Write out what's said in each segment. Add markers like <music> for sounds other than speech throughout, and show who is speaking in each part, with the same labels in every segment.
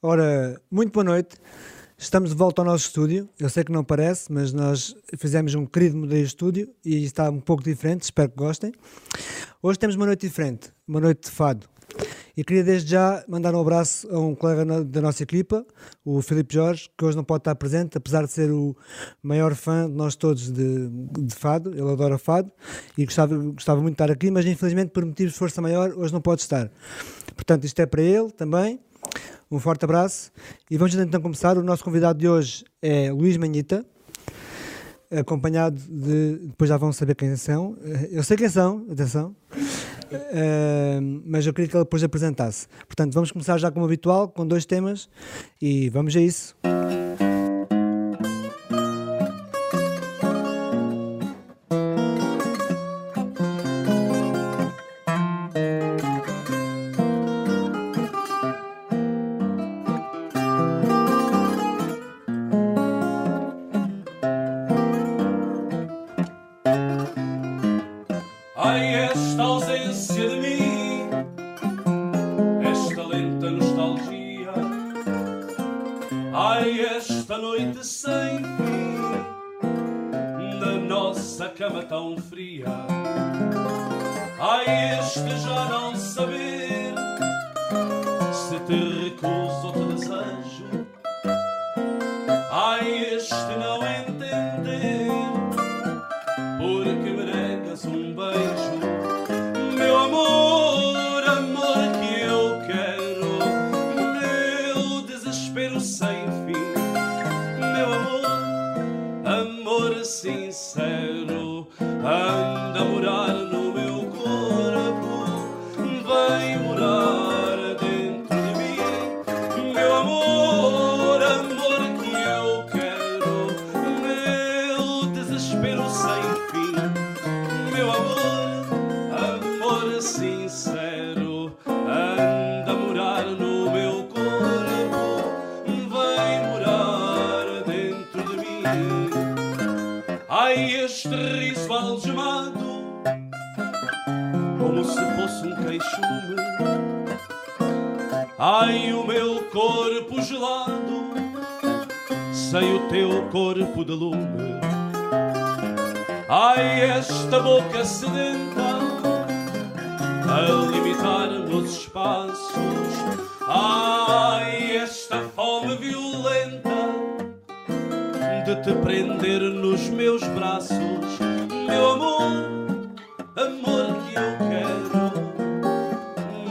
Speaker 1: Ora, muito boa noite. Estamos de volta ao nosso estúdio. Eu sei que não parece, mas nós fizemos um querido modelo estúdio e está um pouco diferente. Espero que gostem. Hoje temos uma noite diferente, uma noite de fado. E queria desde já mandar um abraço a um colega da nossa equipa, o Filipe Jorge, que hoje não pode estar presente, apesar de ser o maior fã de nós todos de, de fado. Ele adora fado e gostava, gostava muito de estar aqui, mas infelizmente por motivos de força maior hoje não pode estar. Portanto, isto é para ele também. Um forte abraço e vamos então começar. O nosso convidado de hoje é Luís Manhita, acompanhado de. Depois já vão saber quem são. Eu sei quem são, atenção. Uh, mas eu queria que ele depois apresentasse. Portanto, vamos começar já como habitual, com dois temas e vamos a isso.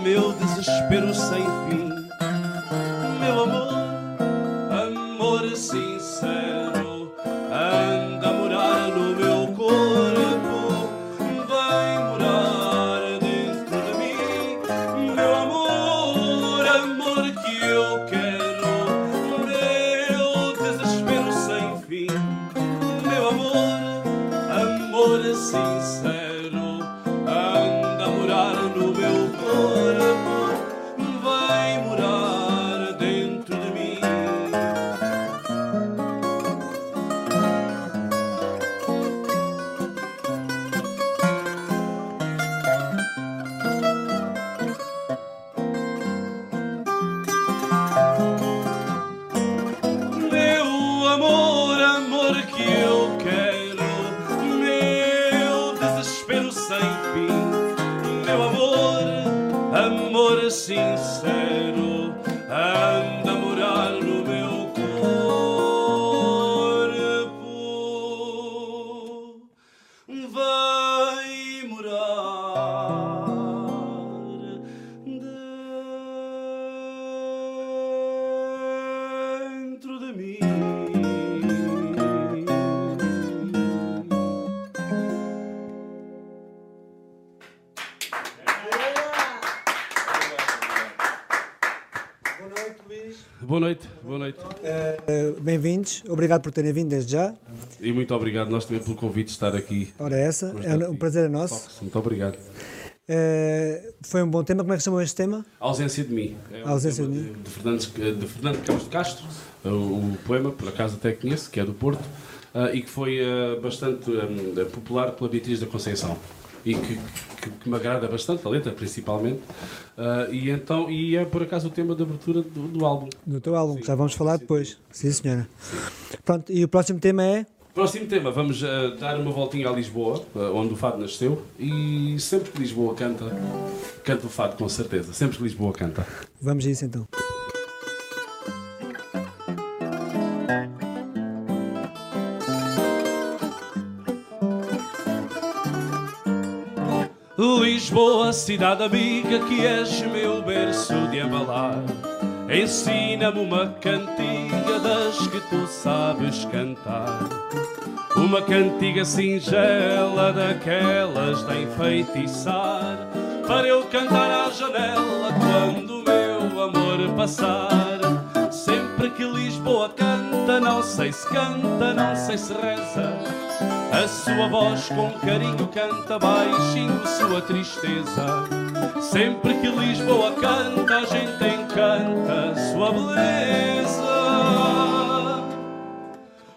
Speaker 1: Bem-vindos. Obrigado por terem vindo desde já.
Speaker 2: E muito obrigado nós também pelo convite de estar aqui.
Speaker 1: Ora, essa, é um prazer é nosso.
Speaker 2: Muito obrigado.
Speaker 1: Uh, foi um bom tema. Como é que chamou este tema?
Speaker 2: A ausência de mim.
Speaker 1: É a ausência de mim.
Speaker 2: De Fernando, de Fernando Campos de Castro, o, o, poema, por acaso até conheço, que é do Porto, uh, e que foi uh, bastante um, popular pela Beatriz da Conceição.
Speaker 1: E que, que, que me agrada bastante, a letra principalmente. Uh, e, então, e é por acaso o tema de abertura do, do álbum.
Speaker 2: Do teu álbum,
Speaker 1: Sim.
Speaker 2: já vamos falar
Speaker 1: Sim.
Speaker 2: depois. Sim, senhora. Pronto, e o próximo tema é.
Speaker 1: Próximo tema, vamos uh, dar uma voltinha a Lisboa, uh, onde o fado nasceu, e sempre que Lisboa canta, canta o fado com certeza. Sempre que Lisboa canta.
Speaker 2: Vamos a isso então.
Speaker 1: Lisboa, cidade amiga, que és meu berço de embalar. Ensina-me uma cantiga das que tu sabes cantar. Uma cantiga singela daquelas de enfeitiçar. Para eu cantar à janela quando o meu amor passar. Sempre que Lisboa canta, não sei se canta, não sei se reza. A sua voz com carinho canta baixinho sua tristeza. Sempre que Lisboa canta, a gente encanta sua beleza.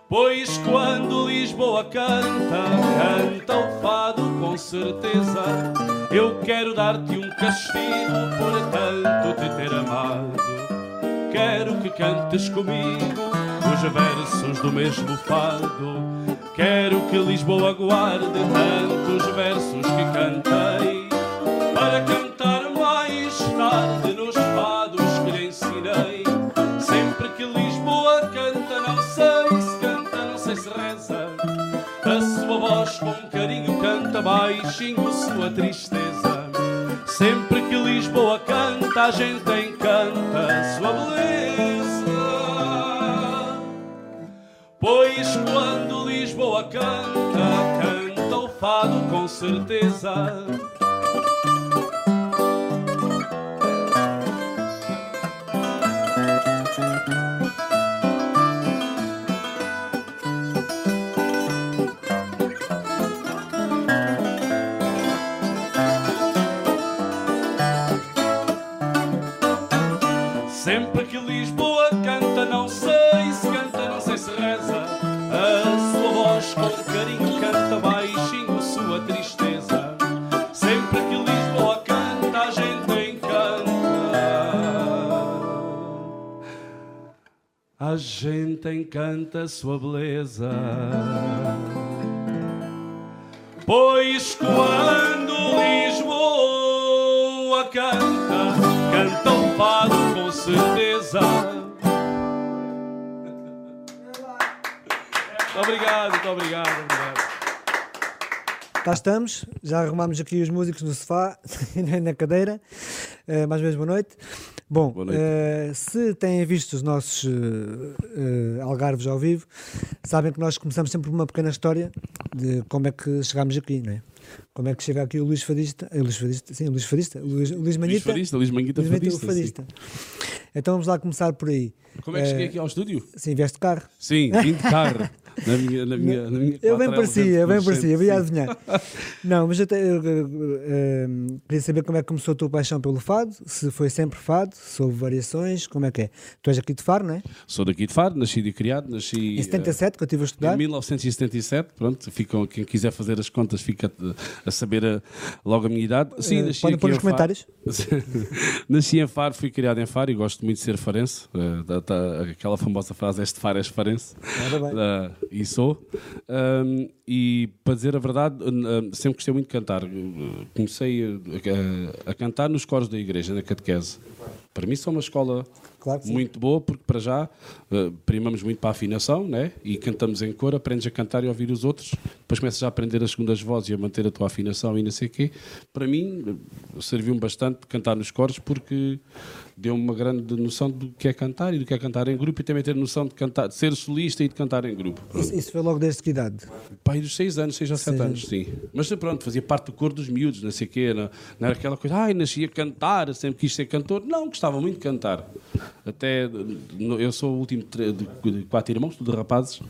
Speaker 1: Pois quando Lisboa canta, canta o fado com certeza. Eu quero dar-te um castigo por tanto te ter amado. Quero que cantes comigo os versos do mesmo fado. Quero que Lisboa guarde tantos versos que cantei para cantar mais tarde nos fados que lhe ensinei. Sempre que Lisboa canta, não sei se canta, não sei se reza. A sua voz com carinho canta baixinho sua tristeza. Sempre que Lisboa canta, a gente encanta a sua beleza. Pois quando Lisboa canta, canta o fado com certeza. Sempre que Lisboa com carinho canta baixinho sua tristeza. Sempre que Lisboa canta, a gente encanta. A gente encanta sua beleza. Pois quando Lisboa canta, canta o fado com certeza. Muito obrigado, muito obrigado, obrigado.
Speaker 2: Cá estamos, já arrumámos aqui os músicos no sofá <laughs> e na cadeira. Eh, mais uma vez, boa noite. Bom,
Speaker 1: Boa noite.
Speaker 2: eh, se têm visto os nossos eh, algarves ao vivo, sabem que nós começamos sempre por uma pequena história de como é que chegámos aqui, não é? Como é que chega aqui o Luís Fadista, eh, Luís Fadista, sim, o Luís Fadista, o Luís, o Luís
Speaker 1: Luís
Speaker 2: Manhita,
Speaker 1: Fadista, Luís Manguita
Speaker 2: Luís
Speaker 1: Fadista.
Speaker 2: Fadista. Então vamos lá começar por aí.
Speaker 1: Como é que cheguei aqui ao estúdio?
Speaker 2: Sim, vieste de carro.
Speaker 1: Sim, vim de carro. <laughs> Na minha, na minha, na minha
Speaker 2: Eu bem parecia, eu bem parecia, eu ia adivinhar. Não, mas eu te- eu, eu, eu, queria saber como é que começou a tua paixão pelo fado, se foi sempre fado, se houve variações, como é que é? Tu és aqui de Faro, não é?
Speaker 1: Sou daqui de Faro, nascido e criado. Nasci,
Speaker 2: Em 77, que eu estive a
Speaker 1: Em
Speaker 2: estudar.
Speaker 1: 1977, pronto, ficam, quem quiser fazer as contas fica a, saber a- logo a minha idade. Sim,
Speaker 2: Eh,
Speaker 1: nasci
Speaker 2: podem pôr
Speaker 1: em
Speaker 2: nos comentários. <laughs>
Speaker 1: nasci em Faro, fui criado em Faro e gosto muito de ser farense. Eh, aquela famosa frase, este Faro és farense.
Speaker 2: Ora bem.
Speaker 1: Ah, e sou. Ahm, e para dizer a verdade, ah, sempre gostei muito de cantar. Comecei a, a- a cantar nos coros da igreja, na catequese. Para mim, são uma escola
Speaker 2: Claro
Speaker 1: muito boa, porque para já uh, primamos muito para a afinação, né? e cantamos em cor, aprendes a cantar e a ouvir os outros, depois começas a aprender as segundas vozes e a manter a tua afinação e não sei o quê. Para mim, serviu-me bastante cantar nos coros, porque deu-me uma grande noção do que é cantar e do que é cantar em grupo, e também ter noção de, cantar, de ser solista e de cantar em grupo.
Speaker 2: Isso, isso foi logo desde que idade?
Speaker 1: Pai dos 6 anos, 6 ou 7
Speaker 2: Seis
Speaker 1: anos, sim. Mas pronto, fazia parte do coro dos miúdos, não sei o quê. Não, não era aquela coisa, ai, nasci a cantar, sempre quis ser cantor. Não, gostava muito de cantar. Até, eu sou o último de, de- quatro irmãos, tudo rapazes,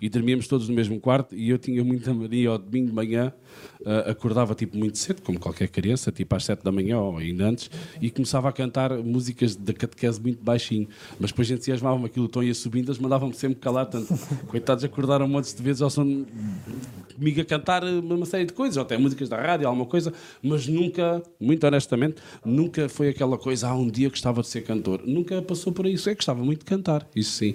Speaker 1: e dormíamos todos no mesmo quarto, e eu tinha muita mania ao domingo de manhã uh, acordava tipo muito cedo, como qualquer criança, tipo às 7 da manhã ou ainda antes, e começava a cantar músicas da catequese muito baixinho. Mas depois entusiasmava-me aquilo, o tom ia subindo, eles mandavam-me sempre calar, tanto <laughs> coitados acordaram um monte de vezes ao som comigo a cantar uma série de coisas, ou até músicas da rádio, alguma coisa, mas nunca, muito honestamente, nunca foi aquela coisa, ah, um dia gostava de ser cantor. Nunca passou por isso, é que gostava muito de cantar, isso sim.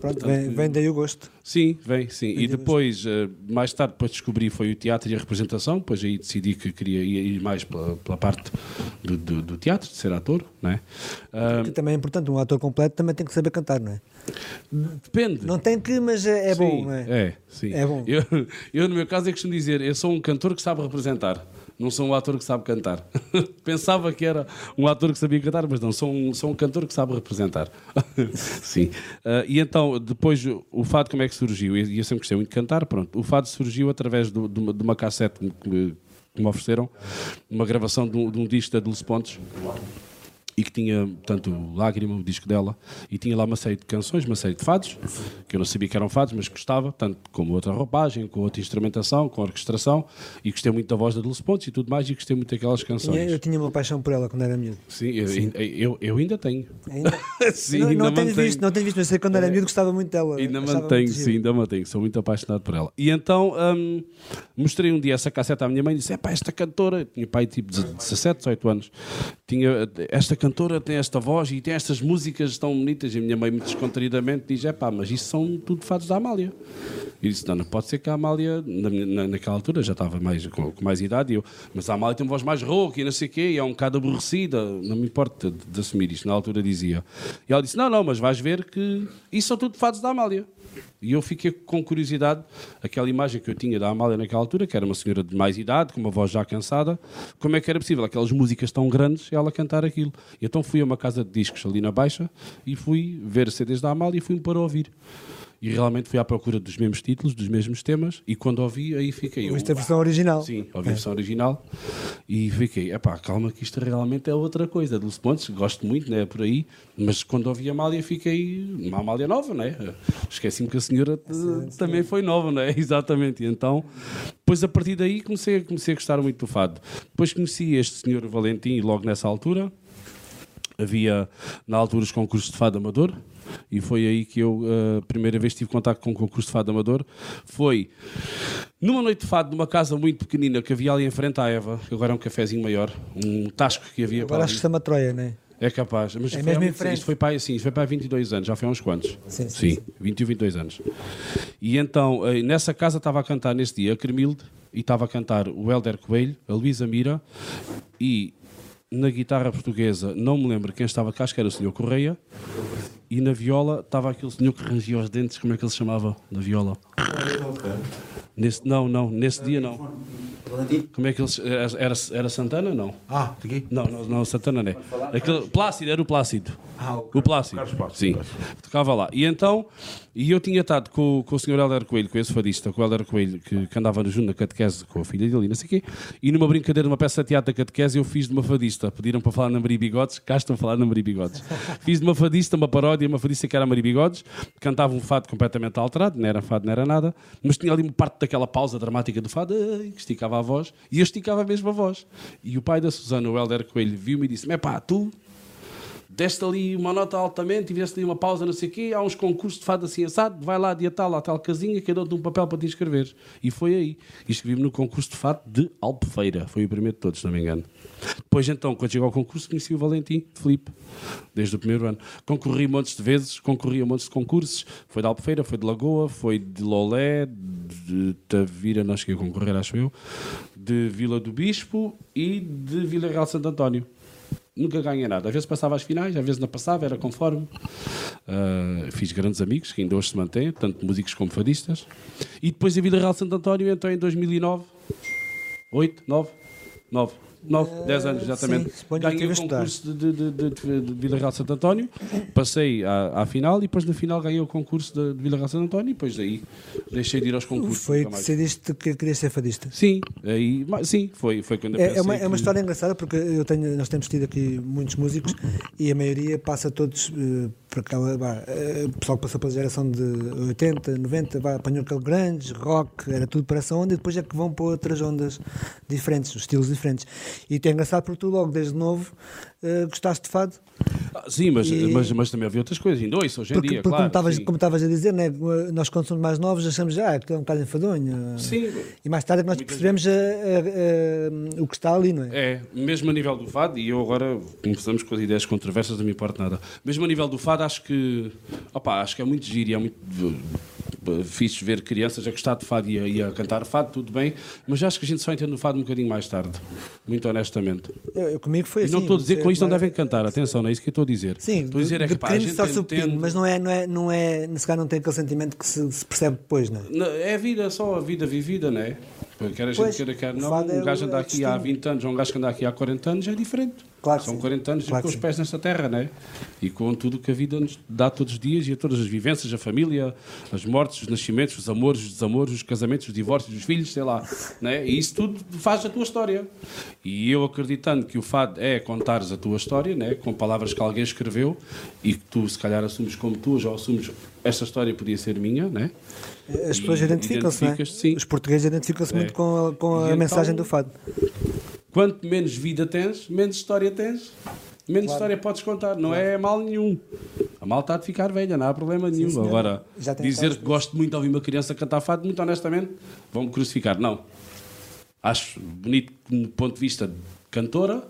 Speaker 2: Pronto, Portanto, vem, vem daí o gosto.
Speaker 1: Sim, vem, sim. E depois, uh, mais tarde, depois descobri foi o teatro e a representação, depois aí decidi que queria ir mais pela, pela parte do, do, do, teatro, de ser ator, não é?
Speaker 2: Uh, que também é importante, um ator completo também tem que saber cantar, não é?
Speaker 1: Depende.
Speaker 2: Não tem que, mas é, é sim, bom, não é?
Speaker 1: É, sim. É bom. Eu, eu, no meu caso, é costumo dizer, eu sou um cantor que sabe representar não sou um ator que sabe cantar. <laughs> Pensava que era um ator que sabia cantar, mas não, sou um, sou um cantor que sabe representar. <laughs> Sim. Uh, e então, depois, o fado como é que surgiu? E eu sempre gostei muito de cantar, pronto. O fado surgiu através do, de, uma, de uma cassete que me, que me ofereceram, uma gravação de um, de um disco da Dulce Pontes e que tinha, portanto, Lágrima, o disco dela, e tinha lá uma série de canções, uma série de fados, que eu não sabia que eram fados, mas gostava, tanto como outra roupagem, com outra instrumentação, com orquestração, e gostei muito da voz da Dulce Pontes e tudo mais, e gostei muito daquelas canções.
Speaker 2: Eu tinha uma paixão por ela quando era miúdo.
Speaker 1: Sim, eu, Sim. eu, eu ainda tenho.
Speaker 2: Ainda? <laughs> sim, não, ainda não tenho visto, não tenho visto, mas sei que quando era miúdo gostava muito dela.
Speaker 1: Ainda mantenho, sim, ainda mantenho, sou muito apaixonado por ela. E então hum, mostrei um dia essa casseta à minha mãe e disse: é pá, esta cantora, tinha pai tipo de 17, 18 anos, tinha, esta cantora tem esta voz e tem estas músicas tão bonitas. E a minha mãe, muito descontraídamente, diz: é pá, mas isso são tudo fados da Amália. E disse: não, não pode ser que a Amália, na, na, naquela altura, já estava mais, com, com mais idade, eu, mas a Amália tem uma voz mais rouca e não sei o quê, e é um bocado aborrecida. Não me importa de, de assumir isto. Na altura dizia. E ela disse: não, não, mas vais ver que isso são tudo fados da Amália. E eu fiquei com curiosidade, aquela imagem que eu tinha da Amália naquela altura, que era uma senhora de mais idade, com uma voz já cansada, como é que era possível aquelas músicas tão grandes ela cantar aquilo? Então fui a uma casa de discos ali na Baixa e fui ver CDs da Amália e fui-me para ouvir e realmente fui à procura dos mesmos títulos, dos mesmos temas, e quando ouvi, aí fiquei.
Speaker 2: Ouviste a versão original?
Speaker 1: Sim, ouvi é. a versão original e fiquei, epá, calma que isto realmente é outra coisa. Dulce Pontes, gosto muito, né, por aí, mas quando ouvi a Amália fiquei, uma Amália nova, né? Esqueci-me que a senhora também foi nova, né? <laughs> Exatamente, e então, depois a partir daí comecei, comecei a gostar muito do fado. Depois conheci este senhor Valentim logo nessa altura, havia na altura os concursos de fado amador, e foi aí que eu, a uh, primeira vez, tive contato com o concurso de fado amador. Foi numa noite de fado, numa casa muito pequenina que havia ali em frente à Eva, que agora é um cafezinho maior, um tasco que havia
Speaker 2: Agora acho que chama Troia, não é?
Speaker 1: É capaz. Mas
Speaker 2: é mesmo em frente.
Speaker 1: Isto foi para, assim, isto foi para 22 anos, já foi há uns quantos.
Speaker 2: Sim, sim, sim.
Speaker 1: 21, 22 anos. E então, eh, nessa casa estava a cantar nesse dia a Cremilde e estava a cantar o Helder Coelho, a Luísa Mira e na guitarra portuguesa, não me lembro quem estava cá, acho que era o Sr. Correia e na viola estava aquele senhor que rangia os dentes, como é que ele se chamava na viola? Nesse, não, não, nesse dia não. Como é que ele era, era Santana? Não.
Speaker 2: Ah, aqui?
Speaker 1: Não, não, não Santana não é. Aquele, Plácido, era o Plácido. Ah, o, o Plácido. Sim. Tocava lá. E então, e eu tinha estado com, com o senhor Helder Coelho, com esse fadista, com o Helder Coelho, que, que andava junto na catequese com a filha dele, não sei o quê, e numa brincadeira, numa peça de teatro da catequese, eu fiz de uma fadista. Pediram para falar na Maria Bigodes, cá estão a falar na Maria Bigodes. <laughs> fiz de uma fadista, uma paródia, uma fadista que era a Maria Bigodes, cantava um fado completamente alterado, não era fado, não era nada, mas tinha ali uma parte daquela pausa dramática do fado, que esticava a voz, e eu esticava mesmo a voz. E o pai da Susana, o Helder Coelho, viu-me e disse: É pá, tu deste ali uma nota altamente, tiveste ali uma pausa, não sei o quê, há uns concursos de fado assim assado, vai lá, dia tal, à tal casinha, que dou-te um papel para te inscrever. E foi aí. E escrevi-me no concurso de fado de Albufeira. Foi o primeiro de todos, se não me engano. Depois, então, quando chegou ao concurso, conheci o Valentim Felipe desde o primeiro ano. Concorri montes de vezes, concorri a montes de concursos. Foi de Albufeira, foi de Lagoa, foi de Lolé, de Tavira, não cheguei a concorrer, acho eu, de Vila do Bispo e de Vila Real Santo António nunca ganhei nada. Às vezes passava às finais, às vezes não passava, era conforme. Uh, fiz grandes amigos, que ainda hoje se mantêm, tanto músicos como fadistas. E depois a Vida Real Santo António entrou em 2009. 8, 9, 9. 9, 10 anos, exatamente.
Speaker 2: sim, que
Speaker 1: Ganhei o concurso de, de, de, de, Vila Real Santo António, passei à, à final e depois no final ganhei o concurso de, Vila Real Santo António e depois daí deixei de ir aos concursos.
Speaker 2: Foi que decidiste que querias ser fadista.
Speaker 1: Sim, aí, mas, sim, foi, foi quando eu
Speaker 2: É,
Speaker 1: pensei
Speaker 2: é uma, é uma
Speaker 1: que-
Speaker 2: história engraçada porque eu tenho, nós temos tido aqui muitos músicos e a maioria passa todos por aquela. vá, eh, o pessoal que passou pela geração de 80, 90, vá, apanhou aquele grande rock, era tudo para essa onda e depois é que vão para outras ondas diferentes, estilos diferentes. E é engraçado porque tu, logo desde novo, eh, gostaste de fado.
Speaker 1: Ah, Sim, mas,
Speaker 2: E-
Speaker 1: mas, mas também havia outras coisas, ainda ouço hoje em
Speaker 2: Porque,
Speaker 1: dia,
Speaker 2: porque como
Speaker 1: claro.
Speaker 2: como estavas a dizer, né, nós quando somos mais novos achamos ah, que é um bocado enfadonho.
Speaker 1: Sim,
Speaker 2: E mais tarde é que nós percebemos a- a- a- o que está ali, não é?
Speaker 1: É, mesmo a nível do fado, e eu agora começamos com as ideias controversas, não me importa nada. Mesmo a nível do fado, acho que, opa, acho que é muito giro e é muito uh, fixe ver crianças a gostar de fado e a, e a cantar fado, tudo bem, mas acho que a gente só entende o fado um bocadinho mais tarde, muito honestamente.
Speaker 2: Eu, eu comigo foi
Speaker 1: E
Speaker 2: assim.
Speaker 1: não estou a dizer que com isto não
Speaker 2: mas-
Speaker 1: devem cantar, atenção, não é isso que eu estou a dizer.
Speaker 2: Sim,
Speaker 1: estou a dizer é que pá, a gente
Speaker 2: mas não é, não é, não é, se calhar não tem aquele sentimento que se, se percebe depois, não é?
Speaker 1: Não, É a vida, só a vida vivida, não é? Quer a gente
Speaker 2: Pois,
Speaker 1: queira, quer
Speaker 2: o
Speaker 1: não.
Speaker 2: é
Speaker 1: Um gajo
Speaker 2: é o
Speaker 1: aqui há
Speaker 2: destino.
Speaker 1: 20 anos ou um gajo que anda aqui há 40 anos é diferente.
Speaker 2: Claro
Speaker 1: São
Speaker 2: sim.
Speaker 1: 40 anos
Speaker 2: Claro
Speaker 1: com os pés nesta terra, não é? E com tudo o que a vida nos dá todos os dias e a todas as vivências, a família, as mortes, os nascimentos, os amores, os desamores, os casamentos, os divórcios, os filhos, sei lá. Não é? E isso tudo faz a tua história. E eu acreditando que o fado é contares a tua história, né? com palavras que alguém escreveu e que tu, se calhar, assumes como tuas ou assumes esta história podia ser minha, né?
Speaker 2: As pessoas identificam-se, não é?
Speaker 1: sim.
Speaker 2: Os portugueses identificam-se
Speaker 1: É.
Speaker 2: muito com a, com a
Speaker 1: então-
Speaker 2: mensagem do fado.
Speaker 1: Quanto menos vida tens, menos história tens, menos história podes contar. Não é mal nenhum. A mal está de ficar velha, não há problema nenhum.
Speaker 2: senhora.
Speaker 1: Agora, dizer que gosto muito de ouvir uma criança cantar fado, muito honestamente, vão-me crucificar. Não. Acho bonito do ponto de vista de cantora,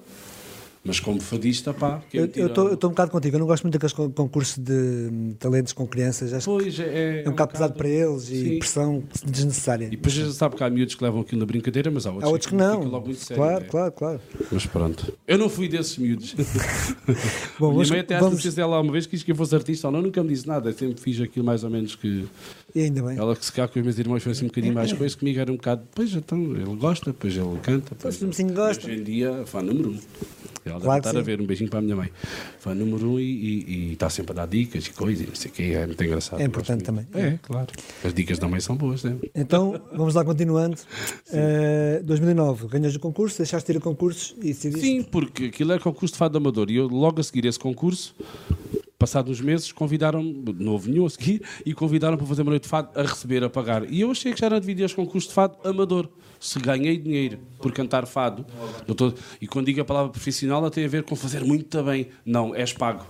Speaker 1: mas como fadista, pá.
Speaker 2: Eu
Speaker 1: tira-
Speaker 2: estou um bocado contigo, eu não gosto muito daqueles con- concursos de talentos com crianças, acho
Speaker 1: Pois, é,
Speaker 2: que é um bocado pesado para eles e
Speaker 1: Sim.
Speaker 2: pressão desnecessária.
Speaker 1: E depois já sabe que há miúdos que levam aquilo na brincadeira, mas há outros,
Speaker 2: Há outros que
Speaker 1: fica
Speaker 2: não.
Speaker 1: logo muito sério,
Speaker 2: claro,
Speaker 1: né?
Speaker 2: claro, claro.
Speaker 1: Mas pronto. Eu não fui desses miúdos. <laughs>
Speaker 2: Bom,
Speaker 1: Minha
Speaker 2: vamos-
Speaker 1: mãe até
Speaker 2: vamos-
Speaker 1: que ela uma vez quis que eu fosse artista ou não, nunca me disse nada. Eu sempre fiz aquilo mais ou menos que.
Speaker 2: E ainda bem.
Speaker 1: Ela que se calhar com os meus irmãos foi assim um bocadinho mais coisa, comigo era um bocado. Pois então, ele gosta, depois ele canta. Pois,
Speaker 2: Pois, sim, gosta.
Speaker 1: Hoje em dia, fã número um. Deve
Speaker 2: Claro que
Speaker 1: estar a ver, um beijinho para a minha mãe. Fã número um e, está sempre a dar dicas e coisas, e não sei o quê, é muito engraçado.
Speaker 2: É importante também.
Speaker 1: É, claro. As dicas da mãe são boas, né?
Speaker 2: Então, vamos lá continuando. <laughs> Eh, 2009, ganhas o concurso, deixaste de ir a concursos e decidiste.
Speaker 1: Sim, porque aquilo era concurso de fado amador e eu logo a seguir esse concurso, passados uns meses, convidaram-me, não houve nenhum a seguir, e convidaram para fazer uma noite de fado a receber, a pagar. E eu achei que já era dividir os concursos de fado amador. Se ganhei dinheiro por cantar fado, tô- e quando digo a palavra profissional, ela tem a ver com fazer muito bem. Não, és pago.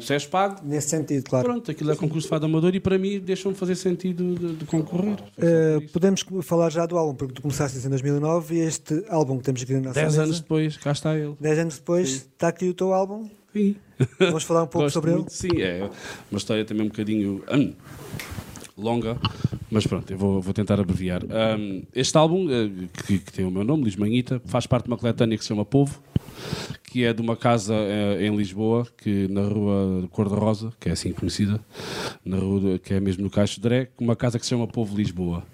Speaker 1: Se és pago,
Speaker 2: Nesse sentido, claro.
Speaker 1: pronto, aquilo é concurso de fado amador e para mim deixam-me fazer sentido de, de concorrer. Isso.
Speaker 2: podemos falar já do álbum, porque tu começaste em 2009 e este álbum que temos aqui na nossa
Speaker 1: Dez
Speaker 2: mesa,
Speaker 1: anos depois, cá está ele.
Speaker 2: 10 anos depois, está aqui o teu álbum.
Speaker 1: Sim.
Speaker 2: Vamos falar um pouco
Speaker 1: Gosto
Speaker 2: sobre
Speaker 1: muito, Sim, é uma história também um bocadinho hum, longa, mas pronto, eu vou, vou tentar abreviar. Hum, este álbum, eh, que, que tem o meu nome, Luís Manhita, faz parte de uma coletânea que se chama Povo, que é de uma casa eh, em Lisboa, que na rua Cor-de-Rosa, que é assim conhecida, na rua, que é mesmo no Caixo de Dré, uma casa que se chama Povo Lisboa,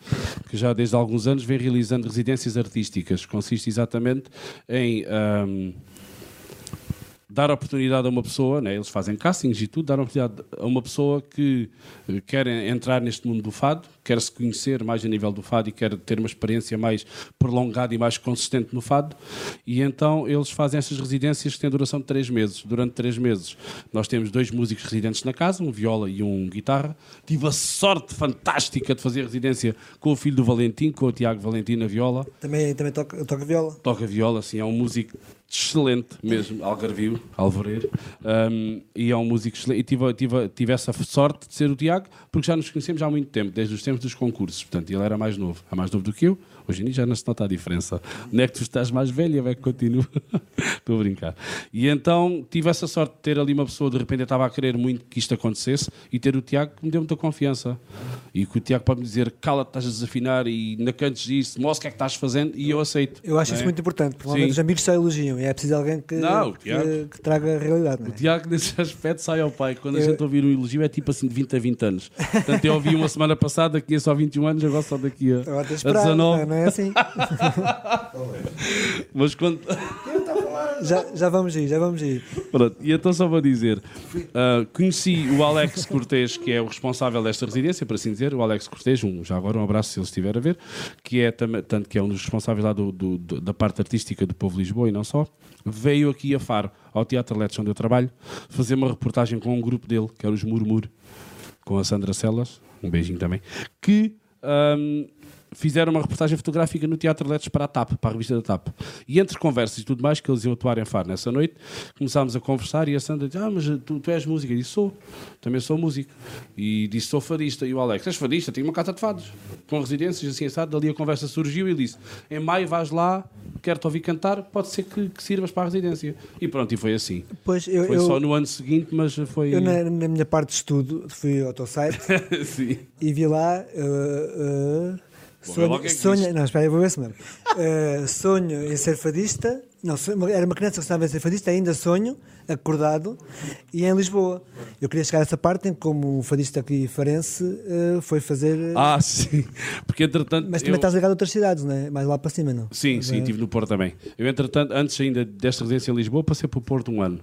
Speaker 1: que já desde alguns anos vem realizando residências artísticas. Consiste exatamente em. hum, dar oportunidade a uma pessoa, né, eles fazem castings e tudo, dar oportunidade a uma pessoa que eh, quer entrar neste mundo do fado, quer se conhecer mais a nível do fado e quer ter uma experiência mais prolongada e mais consistente no fado. E então eles fazem estas residências que têm duração de três meses. Durante três meses nós temos dois músicos residentes na casa, um viola e um guitarra. Tive a sorte fantástica de fazer residência com o filho do Valentim, com o Tiago Valentim na viola
Speaker 2: Também, também toca, toca viola.
Speaker 1: toca viola, assim, é um músico excelente mesmo, algarvio, alvoreiro, um, e é um músico excelente, e tive, tive, tive essa sorte de ser o Tiago, porque já nos conhecemos há muito tempo, desde os tempos dos concursos, portanto, ele era mais novo, é mais novo do que eu, hoje em dia já não se nota a diferença, não é que tu estás mais velha, vai que continuo, <laughs> estou a brincar, e então tive essa sorte de ter ali uma pessoa, de repente eu estava a querer muito que isto acontecesse, e ter o Tiago que me deu muita confiança, e que o Tiago pode me dizer, cala-te, estás a desafinar, e não cantes isso, mostra o que é que estás fazendo, e eu aceito.
Speaker 2: Eu acho
Speaker 1: não
Speaker 2: isso
Speaker 1: é?
Speaker 2: muito importante, porque normalmente os amigos só elogiam e é preciso alguém que,
Speaker 1: Não,
Speaker 2: que,
Speaker 1: Tiago.
Speaker 2: que traga a realidade. Não é?
Speaker 1: O Tiago, nesse aspecto, sai ao pai. Quando a
Speaker 2: Eu-
Speaker 1: gente ouvir um elogio, é tipo assim de 20 a 20 anos. Portanto, eu ouvi uma semana passada, conheço há 21 anos, agora só daqui a, a
Speaker 2: esperar,
Speaker 1: 19.
Speaker 2: não é assim? <laughs>
Speaker 1: Mas quando.
Speaker 2: Já, já vamos ir, já vamos ir.
Speaker 1: Pronto, e então só vou dizer: uh, conheci o Alex Cortês, que é o responsável desta residência, para assim dizer. O Alex Cortês, um, já agora um abraço se ele estiver a ver, que é tanto que é um dos responsáveis lá do, do, do, da parte artística do Povo Lisboa e não só. Veio aqui a Faro, ao Teatro Letes, onde eu trabalho, fazer uma reportagem com um grupo dele, que era os Murmur, com a Sandra Celas, um beijinho também, que. Um, fizeram uma reportagem fotográfica no Teatro Letes para a TAP, para a revista da TAP. E entre conversas e tudo mais, que eles iam atuar em Faro nessa noite, começámos a conversar e a Sandra disse, ah, mas tu, tu és música? Eu disse, sou, também sou músico. E disse, sou fadista. E o Alex, és fadista? Tenho uma casa de fados, com residências, assim, assado. Dali a conversa surgiu e ele disse, em maio vais lá, quero-te ouvir cantar, pode ser que, que, sirvas para a residência. E pronto, e foi assim.
Speaker 2: Pois, eu,
Speaker 1: foi
Speaker 2: eu,
Speaker 1: só no ano seguinte, mas foi...
Speaker 2: Eu, na, na minha parte de estudo, fui ao teu site <laughs> e vi lá... Uh, uh, Sonho, é sonho, não, espera, eu vou ver se uh, sonho em ser fadista. Não, sonho, era uma criança que estava a ser fadista, ainda sonho, acordado, e em Lisboa. Eu queria chegar a essa parte em que, como fadista aqui farense, uh, foi fazer. Uh,
Speaker 1: ah, <laughs> sim. Porque entretanto.
Speaker 2: Mas também eu... estás ligado a outras cidades, não é? Mais lá para cima, não?
Speaker 1: Sim, sim, estive no Porto também. Eu, entretanto, antes ainda desta residência em Lisboa, passei para o Porto um ano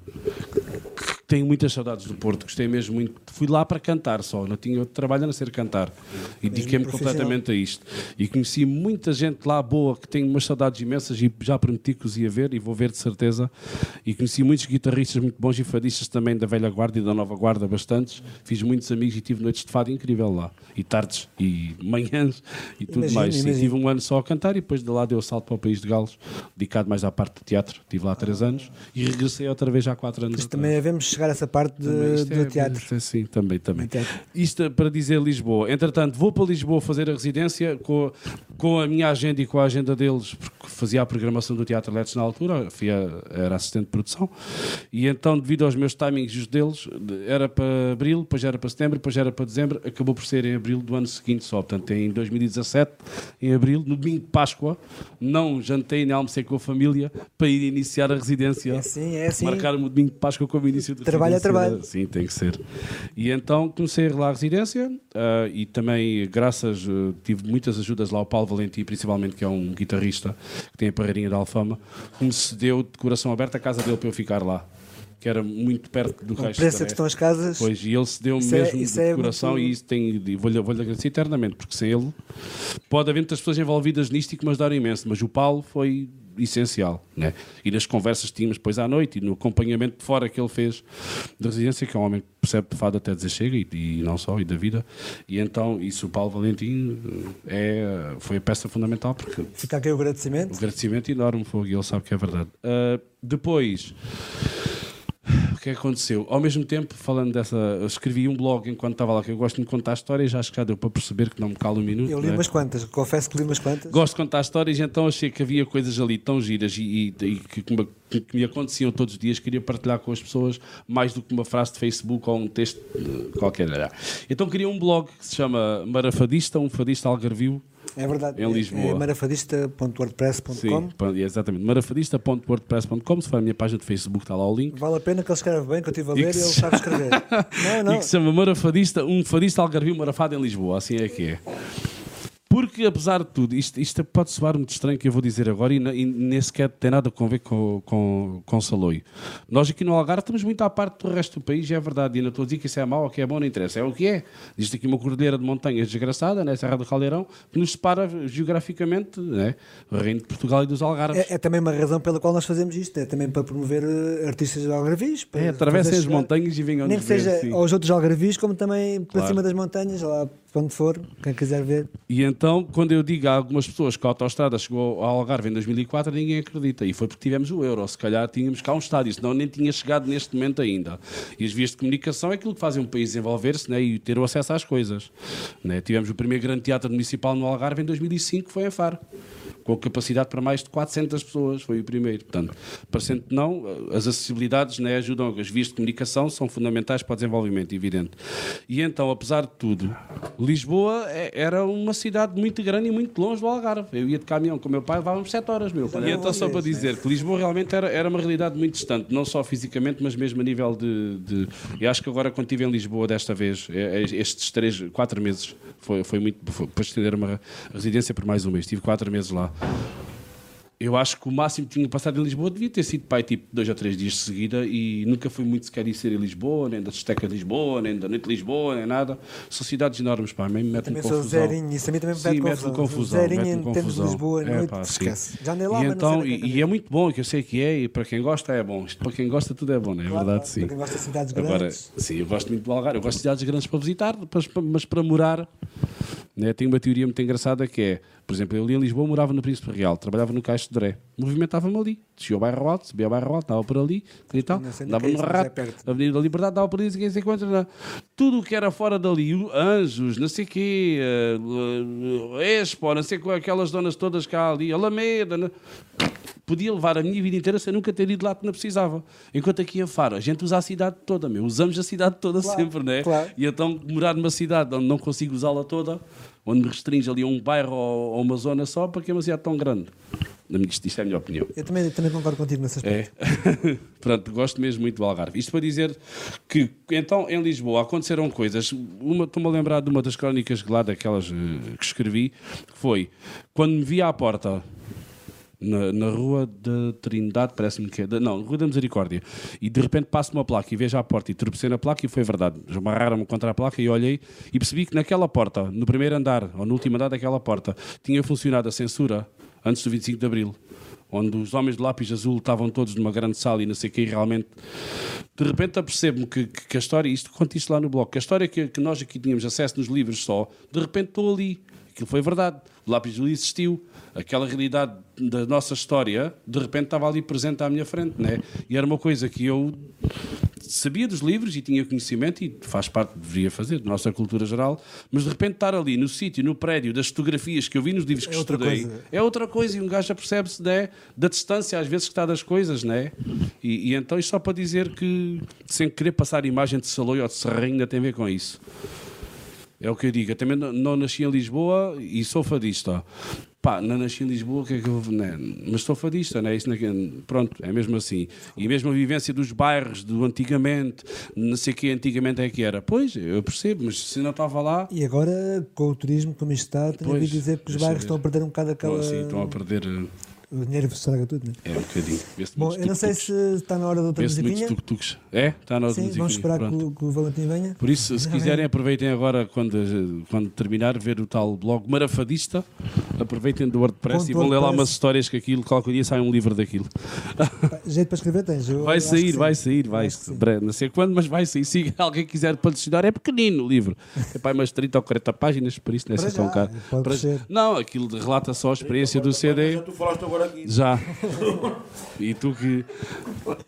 Speaker 1: tenho muitas saudades do Porto, gostei mesmo muito. Fui lá para cantar só, não tinha outro trabalho a não ser cantar. E dediquei-me completamente a isto. E conheci muita gente lá boa que tenho umas saudades imensas e já prometi que os ia ver e vou ver de certeza. E conheci muitos guitarristas muito bons e fadistas também da velha guarda e da nova guarda, bastantes. Fiz muitos amigos e tive noites de fado incrível lá. E tardes e manhãs e tudo mais. Sim, tive um ano só a cantar e depois de lá deu o salto para o país de Galos, dedicado mais à parte do teatro. Estive lá três anos e regressei outra vez há quatro anos.
Speaker 2: Mas também havemos chegar a essa parte de, do é, teatro.
Speaker 1: É, sim, também, também. Isto para dizer Lisboa. Entretanto, vou para Lisboa fazer a residência com, com a minha agenda e com a agenda deles, porque fazia a programação do Teatro Letes na altura, era assistente de produção, e então, devido aos meus timings e os deles, era para abril, depois era para setembro, depois era para dezembro, acabou por ser em abril do ano seguinte só. Portanto, em 2017, em abril, no domingo de Páscoa, não jantei nem almocei com a família para ir iniciar a residência.
Speaker 2: É assim, é assim.
Speaker 1: Marcar o domingo de Páscoa como início
Speaker 2: de Trabalho
Speaker 1: é
Speaker 2: trabalho.
Speaker 1: Sim, tem que ser. E então comecei a lá a residência uh, e também, graças, uh, tive muitas ajudas lá ao Paulo Valentim, principalmente, que é um guitarrista que tem a parreirinha da Alfama, que me cedeu de coração aberto a casa dele para eu ficar lá que era muito perto do resto.
Speaker 2: preço que estão as casas.
Speaker 1: Pois, e ele se deu mesmo é, de é coração muito... e isso tem, vou-lhe vou agradecer eternamente, porque sem ele pode haver muitas pessoas envolvidas nisto e que me ajudaram imenso, mas o Paulo foi essencial. Né? E nas conversas que tínhamos depois à noite e no acompanhamento de fora que ele fez da residência, que é um homem que percebe de fado até dizer chega e, e, não só, e da vida. E então, isso o Paulo Valentim é, foi a peça fundamental. porque
Speaker 2: Fica aqui o agradecimento.
Speaker 1: O agradecimento enorme, foi, e ele sabe que é verdade. Uh, depois o que é que aconteceu? Ao mesmo tempo, falando dessa. Eu escrevi um blog enquanto estava lá, que eu gosto de contar histórias, já acho que já deu para perceber que não me calo um minuto.
Speaker 2: Eu li
Speaker 1: é?
Speaker 2: umas quantas, confesso que li umas quantas.
Speaker 1: Gosto de contar histórias, então achei que havia coisas ali tão giras e, e, e que, que, que, me aconteciam todos os dias, queria partilhar com as pessoas mais do que uma frase de Facebook ou um texto qualquer. Então queria um blog que se chama Marafadista, um fadista algarvio
Speaker 2: é verdade.
Speaker 1: Em Lisboa. É
Speaker 2: marafadista.wordpress.com.
Speaker 1: Exatamente, marafadista.wordpress.com. Se for a minha página de Facebook, está lá o link.
Speaker 2: Vale a pena que ele escreve bem, que eu estive a ler e, e ele sabe escrever. <laughs>
Speaker 1: não, não. E que se chama Marafadista, um fadista algarvio marafado em Lisboa. Assim é que é. Porque, apesar de tudo, isto, isto pode soar muito estranho que eu vou dizer agora e, e nem sequer tem nada a ver com, com, com Saloio. Nós aqui no Algarve estamos muito à parte do resto do país, e é verdade. E não estou a dizer que isso é mau ou que é bom, não interessa. É o que é. Existe aqui uma cordilheira de montanhas desgraçada, né, Serra do Caldeirão, que nos separa geograficamente né, o Reino de Portugal e dos Algarves.
Speaker 2: É, é, também uma razão pela qual nós fazemos isto. É também para promover uh, artistas algarvios.
Speaker 1: É, atravessem as montanhas e venham
Speaker 2: Nem que seja ver, aos outros algarvios, como também para claro. cima das montanhas, lá quando for, quem quiser ver.
Speaker 1: E então, quando eu digo a algumas pessoas que a autostrada chegou ao Algarve em 2004, ninguém acredita. E foi porque tivemos o euro. Se calhar tínhamos cá um estádio, senão nem tinha chegado neste momento ainda. E as vias de comunicação é aquilo que fazem um país desenvolver-se né, e ter o acesso às coisas. Né? Tivemos o primeiro grande teatro municipal no Algarve em 2005, que foi em Faro com capacidade para mais de 400 pessoas, foi o primeiro. Portanto, parecendo que não, as acessibilidades né, ajudam, as vias de comunicação são fundamentais para o desenvolvimento, evidente. E então, apesar de tudo, Lisboa é, era uma cidade muito grande e muito longe do Algarve. Eu ia de caminhão com o meu pai, levávamos 7 horas, meu. E então, só para dizer que Lisboa realmente era, era uma realidade muito distante, não só fisicamente, mas mesmo a nível de. de... Eu acho que agora, quando estive em Lisboa desta vez, é, é, estes 3, 4 meses, foi, foi muito. Foi para estender uma residência por mais um mês, estive 4 meses lá eu acho que o máximo que tinha passado em Lisboa devia ter sido pai tipo dois ou três dias de seguida e nunca fui muito sequer ir ser em Lisboa, nem da Esteca de Lisboa, nem da Noite de Lisboa, nem nada. São cidades enormes, pá, mete-me
Speaker 2: Também
Speaker 1: confusão.
Speaker 2: sou zerinho, isso a mim também me mete
Speaker 1: mete-me
Speaker 2: confusão.
Speaker 1: confusão.
Speaker 2: Zerinho
Speaker 1: mete-me
Speaker 2: em termos de. Lisboa,
Speaker 1: É,
Speaker 2: noite,
Speaker 1: pá,
Speaker 2: esquece. Já nem lá,
Speaker 1: e, então,
Speaker 2: na
Speaker 1: e, e é muito bom, que eu sei que é, e para quem gosta é bom. Isto para quem gosta tudo é bom, não é? É
Speaker 2: Claro,
Speaker 1: verdade, sim.
Speaker 2: para quem gosta de cidades
Speaker 1: Agora,
Speaker 2: grandes.
Speaker 1: sim, eu gosto muito do Algarve. Eu gosto de cidades grandes para visitar, mas, mas para morar. Né? Tenho uma teoria muito engraçada que é, por exemplo, eu ali em Lisboa morava no Príncipe Real, trabalhava no Caixo de Dré, movimentava-me ali, descia ao bairro alto, subia ao bairro alto, estava por ali, e tal,
Speaker 2: nem
Speaker 1: dava
Speaker 2: é
Speaker 1: no
Speaker 2: é
Speaker 1: rato,
Speaker 2: perto.
Speaker 1: Avenida da Liberdade, dava por ali, sei quantos, não. tudo o que era fora dali, o Anjos, não sei o quê, eh, eh, Expo, não sei aquelas zonas todas cá ali, Alameda, não- podia levar a minha vida inteira sem nunca ter ido lá que não precisava. Enquanto aqui em Faro, a gente usa a cidade toda, meu. usamos a cidade toda
Speaker 2: Claro,
Speaker 1: sempre, não é?
Speaker 2: claro.
Speaker 1: E então morar numa cidade onde não consigo usá-la toda, onde me restringe ali a um bairro ou, ou uma zona só, para que é uma cidade tão grande? Isto, isto é a minha opinião.
Speaker 2: Eu também, também concordo contigo nesse aspecto.
Speaker 1: É. <laughs> Pronto, gosto mesmo muito do Algarve. Isto para dizer que, então, em Lisboa aconteceram coisas. Uma, estou-me a lembrar de uma das crónicas lá, daquelas eh, que escrevi, que foi quando me vi à porta. Na, na Rua da Trindade, parece-me que é. Não, Rua da Misericórdia. E de repente passo uma placa e vejo a porta e tropecei na placa e foi verdade. Amarraram-me contra a placa e olhei e percebi que naquela porta, no primeiro andar, ou no último andar daquela porta, tinha funcionado a censura antes do 25 de Abril onde os homens de lápis azul estavam todos numa grande sala e não sei o que, e realmente de repente apercebo-me que, que, que a história, isto conto isto lá no bloco, que a história que, que nós aqui tínhamos acesso nos livros só, de repente estou ali. Aquilo foi verdade. O lápis azul existiu. Aquela realidade da nossa história, de repente estava ali presente à minha frente, né? E era uma coisa que eu sabia dos livros e tinha conhecimento e faz parte, deveria fazer, da nossa cultura geral, mas de repente estar ali no sítio, no prédio, das fotografias que eu vi nos livros que
Speaker 2: É
Speaker 1: estudei,
Speaker 2: coisa.
Speaker 1: é outra coisa e um gajo apercebe-se né, da distância às vezes que está das coisas, né? E, e então isto só para dizer que sem querer passar a imagem de Saloio ou de Serrainho ainda tem a ver com isso. É o que eu digo. Eu também não, não nasci em Lisboa e sou fadista. Pá, não nasci em Lisboa, o que é que eu. Né? Mas sou fadista, né? Isso não é, pronto, é mesmo assim. E mesmo a vivência dos bairros, do antigamente, não sei o que antigamente é que era. Pois, eu percebo, mas se não estava lá,
Speaker 2: E agora, com o turismo como está, tenho
Speaker 1: Pois,
Speaker 2: ouvido dizer que os bairros estão a perder um bocado aquela.
Speaker 1: assim, estão a perder.
Speaker 2: O dinheiro estraga tudo, né?
Speaker 1: É um bocadinho.
Speaker 2: Bom, eu não sei se está na hora de outra musiquinha.
Speaker 1: tuk-tuks. É? Está na hora de
Speaker 2: Sim, vamos esperar que o, que o Valentim venha.
Speaker 1: Por isso, se quiserem, aproveitem agora, quando, quando terminar, ver o tal blog Marafadista. Aproveitem do WordPress
Speaker 2: Ponto
Speaker 1: e vão ler lá umas histórias que aquilo, qualquer dia sai um livro daquilo.
Speaker 2: Jeito para escrever tens. eu
Speaker 1: Vai sair, vai sair, vai. Bre- Não sei quando, mas vai sair. Se alguém quiser patrocinar, é pequenino o livro. É para umas 30 ou 40 páginas, por isso não é assim tão caro. Não, aquilo relata só a experiência do CD.
Speaker 3: Já tu falaste agora aqui.
Speaker 1: Já. E tu que.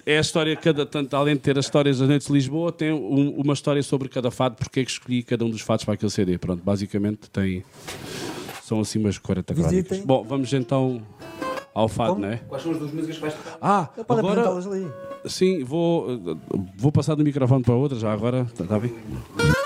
Speaker 1: É a história, cada, tanto, além de ter as histórias das noites de Lisboa, tem um- uma história sobre cada fado, porque é que escolhi cada um dos fados para aquele CD. Pronto, basicamente tem. São assim umas 40
Speaker 2: Visitem.
Speaker 1: crónicas. Bom, vamos então ao fado,
Speaker 2: Como?
Speaker 1: não é?
Speaker 3: Quais são as duas músicas que vais tocar?
Speaker 1: Ah,
Speaker 2: pode
Speaker 1: agora.
Speaker 2: apresentá-las ali.
Speaker 1: Sim, vou, vou passar do microfone para outra já agora. Está tá bem? Andei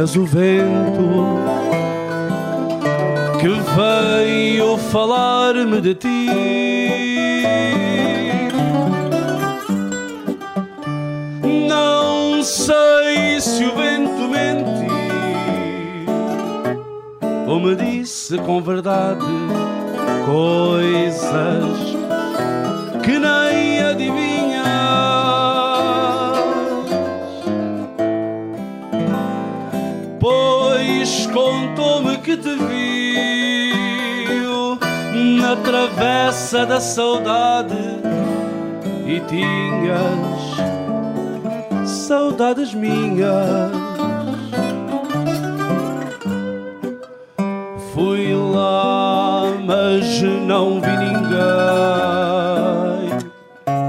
Speaker 1: apenas o vento que veio falar-me de ti. Não sei se o vento mentiu ou me disse com verdade coisas te viu na travessa da saudade e tinhas saudades minhas. Fui lá, mas não vi ninguém,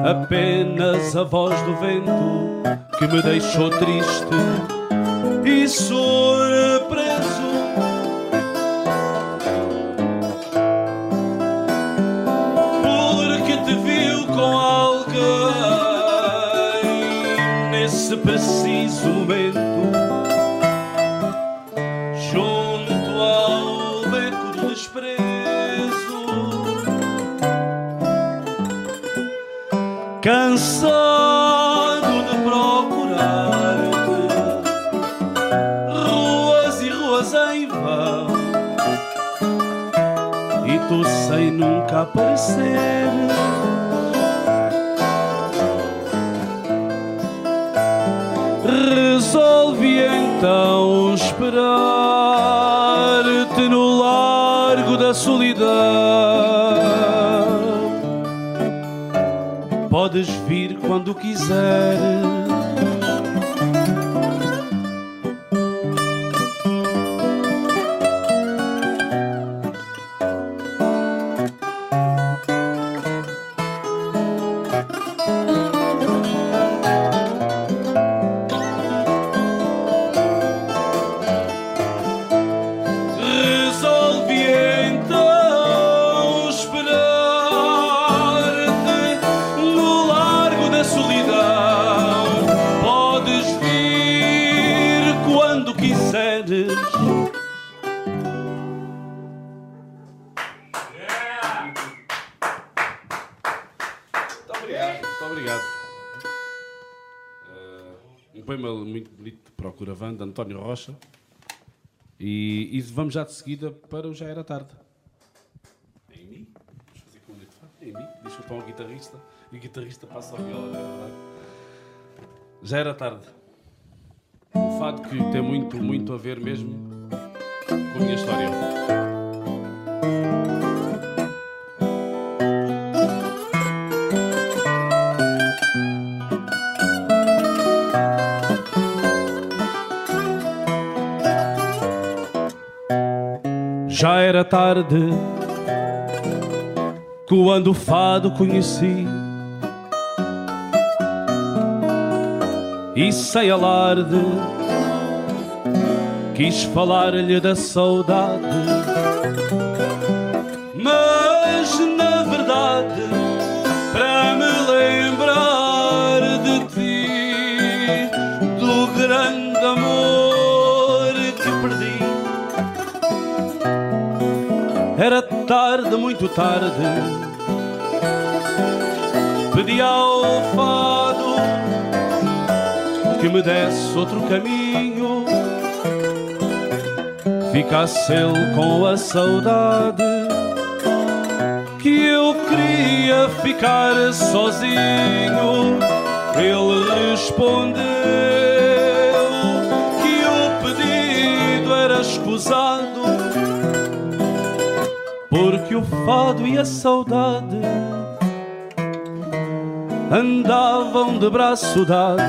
Speaker 1: apenas a voz do vento que me deixou triste e surpreso. Preciso momento, junto ao beco do desprezo. Cansado de procurar-te, ruas e ruas em vão, e tu sem nunca aparecer. Então esperar-te no largo da solidão. Podes vir quando quiseres. Vamos já de seguida para o Já Era Tarde. É em mim? Vamos fazer como é que faz? É em mim? Deixa para o guitarrista e o guitarrista passa ao viola. é? Já Era Tarde. Um fado que tem muito, muito a ver mesmo com a minha história. Já era tarde quando o fado conheci. E sem alarde quis falar-lhe da saudade, tarde, muito tarde. Pedi ao fado que me desse outro caminho. Ficasse ele com a saudade. Que eu queria ficar sozinho. Ele respondeu que o pedido era escusado fado e a saudade andavam de braço dado.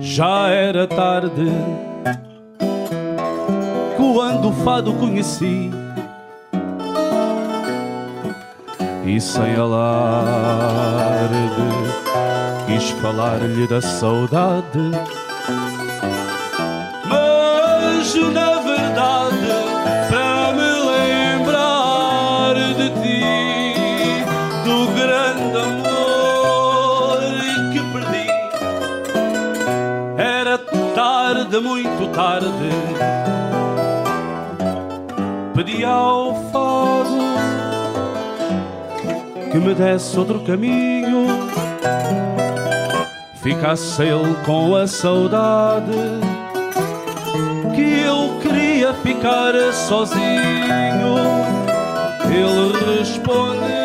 Speaker 1: Já era tarde quando o fado conheci e sem alarde quis falar-lhe da saudade. Tarde. Pedi ao fado que me desse outro caminho, ficasse ele com a saudade que eu queria ficar sozinho. Ele respondeu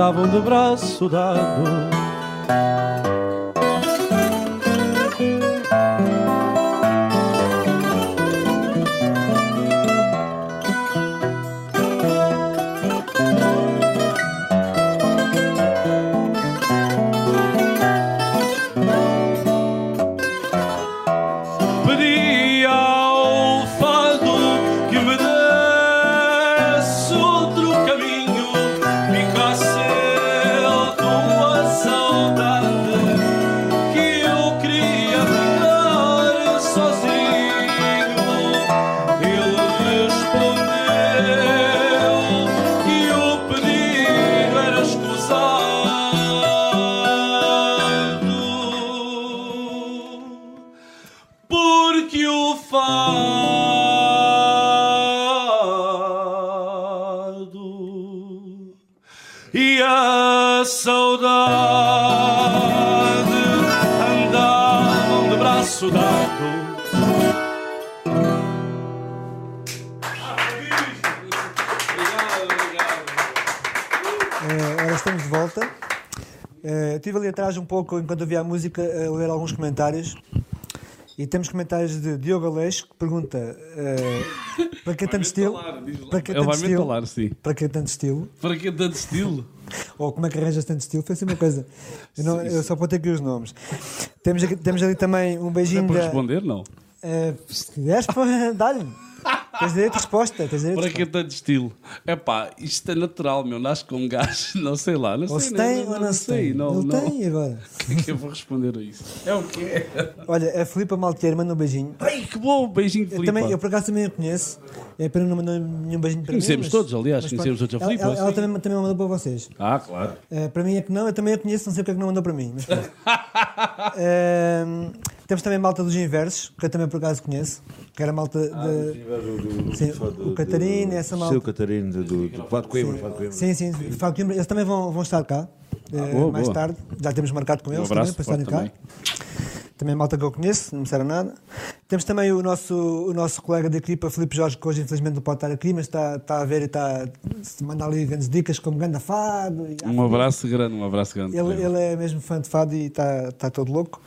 Speaker 1: andavam de braço dado.
Speaker 2: Volta. Eh, estive ali atrás um pouco, enquanto havia a música, a ler alguns comentários. E temos comentários de Diogo Aleixo que pergunta eh, para que tanto estilo? Para que
Speaker 1: Ele
Speaker 2: tanto
Speaker 1: vai me
Speaker 2: estilo?
Speaker 1: entalar, sim.
Speaker 2: Para que tanto estilo?
Speaker 1: Para que tanto estilo? <laughs>
Speaker 2: Ou como é que arranjas tanto estilo? Foi assim uma coisa. Eu, não- eu só aqui os nomes. Temos, aqui- temos ali também um
Speaker 1: É
Speaker 2: beijinho
Speaker 1: para
Speaker 2: da.
Speaker 1: responder, não.
Speaker 2: Eh, se quiseres, <laughs> dá-lhe. Tens direito de resposta. Tens direito
Speaker 1: Para que tanto estilo? É pá, isto é natural, meu. Nasce com um gajo, <laughs> não sei lá. Não
Speaker 2: Ou
Speaker 1: sei,
Speaker 2: se
Speaker 1: não,
Speaker 2: tem
Speaker 1: não,
Speaker 2: ou não se tem.
Speaker 1: Não, não.
Speaker 2: tem agora. <laughs>
Speaker 1: O que é que eu vou responder a isso? É o quê?
Speaker 2: Olha, a Filipa Malteiro manda um beijinho.
Speaker 1: Ai, que bom! Beijinho,
Speaker 2: Eu,
Speaker 1: Filipe.
Speaker 2: também, eu por acaso também a conheço. É pena não mandou nenhum beijinho para
Speaker 1: Conhecemos
Speaker 2: mim.
Speaker 1: todos, aliás,
Speaker 2: mas
Speaker 1: conhecemos todos a Filipa,
Speaker 2: Ela, ela, ela também, também mandou para vocês.
Speaker 1: Ah, claro.
Speaker 2: Eh, para mim é que não, eu também a conheço, não sei porque é que não mandou para mim. Mas pronto. <laughs> Temos também a malta dos inversos, que eu também por acaso conheço. Que era a malta de. Sim, o Catarina, essa malta.
Speaker 4: Seu Catarino, do, do, do Fado Coimbra, Fado Coimbra.
Speaker 2: Sim, sim, Fábio Coimbra, eles também vão, vão estar cá eh,
Speaker 1: boa,
Speaker 2: mais
Speaker 1: boa.
Speaker 2: tarde. Já temos marcado com
Speaker 1: Um
Speaker 2: eles
Speaker 1: abraço
Speaker 2: também para estarem cá. Também a malta que eu conheço, não me disseram nada. Temos também o nosso, o nosso colega da equipa, Filipe Jorge, que hoje infelizmente não pode estar aqui, mas está, está a ver e está a mandar ali grandes dicas como ganda fado. E,
Speaker 1: Um abraço grande, um abraço grande.
Speaker 2: ele, ele é mesmo fã de fado e está, está todo louco.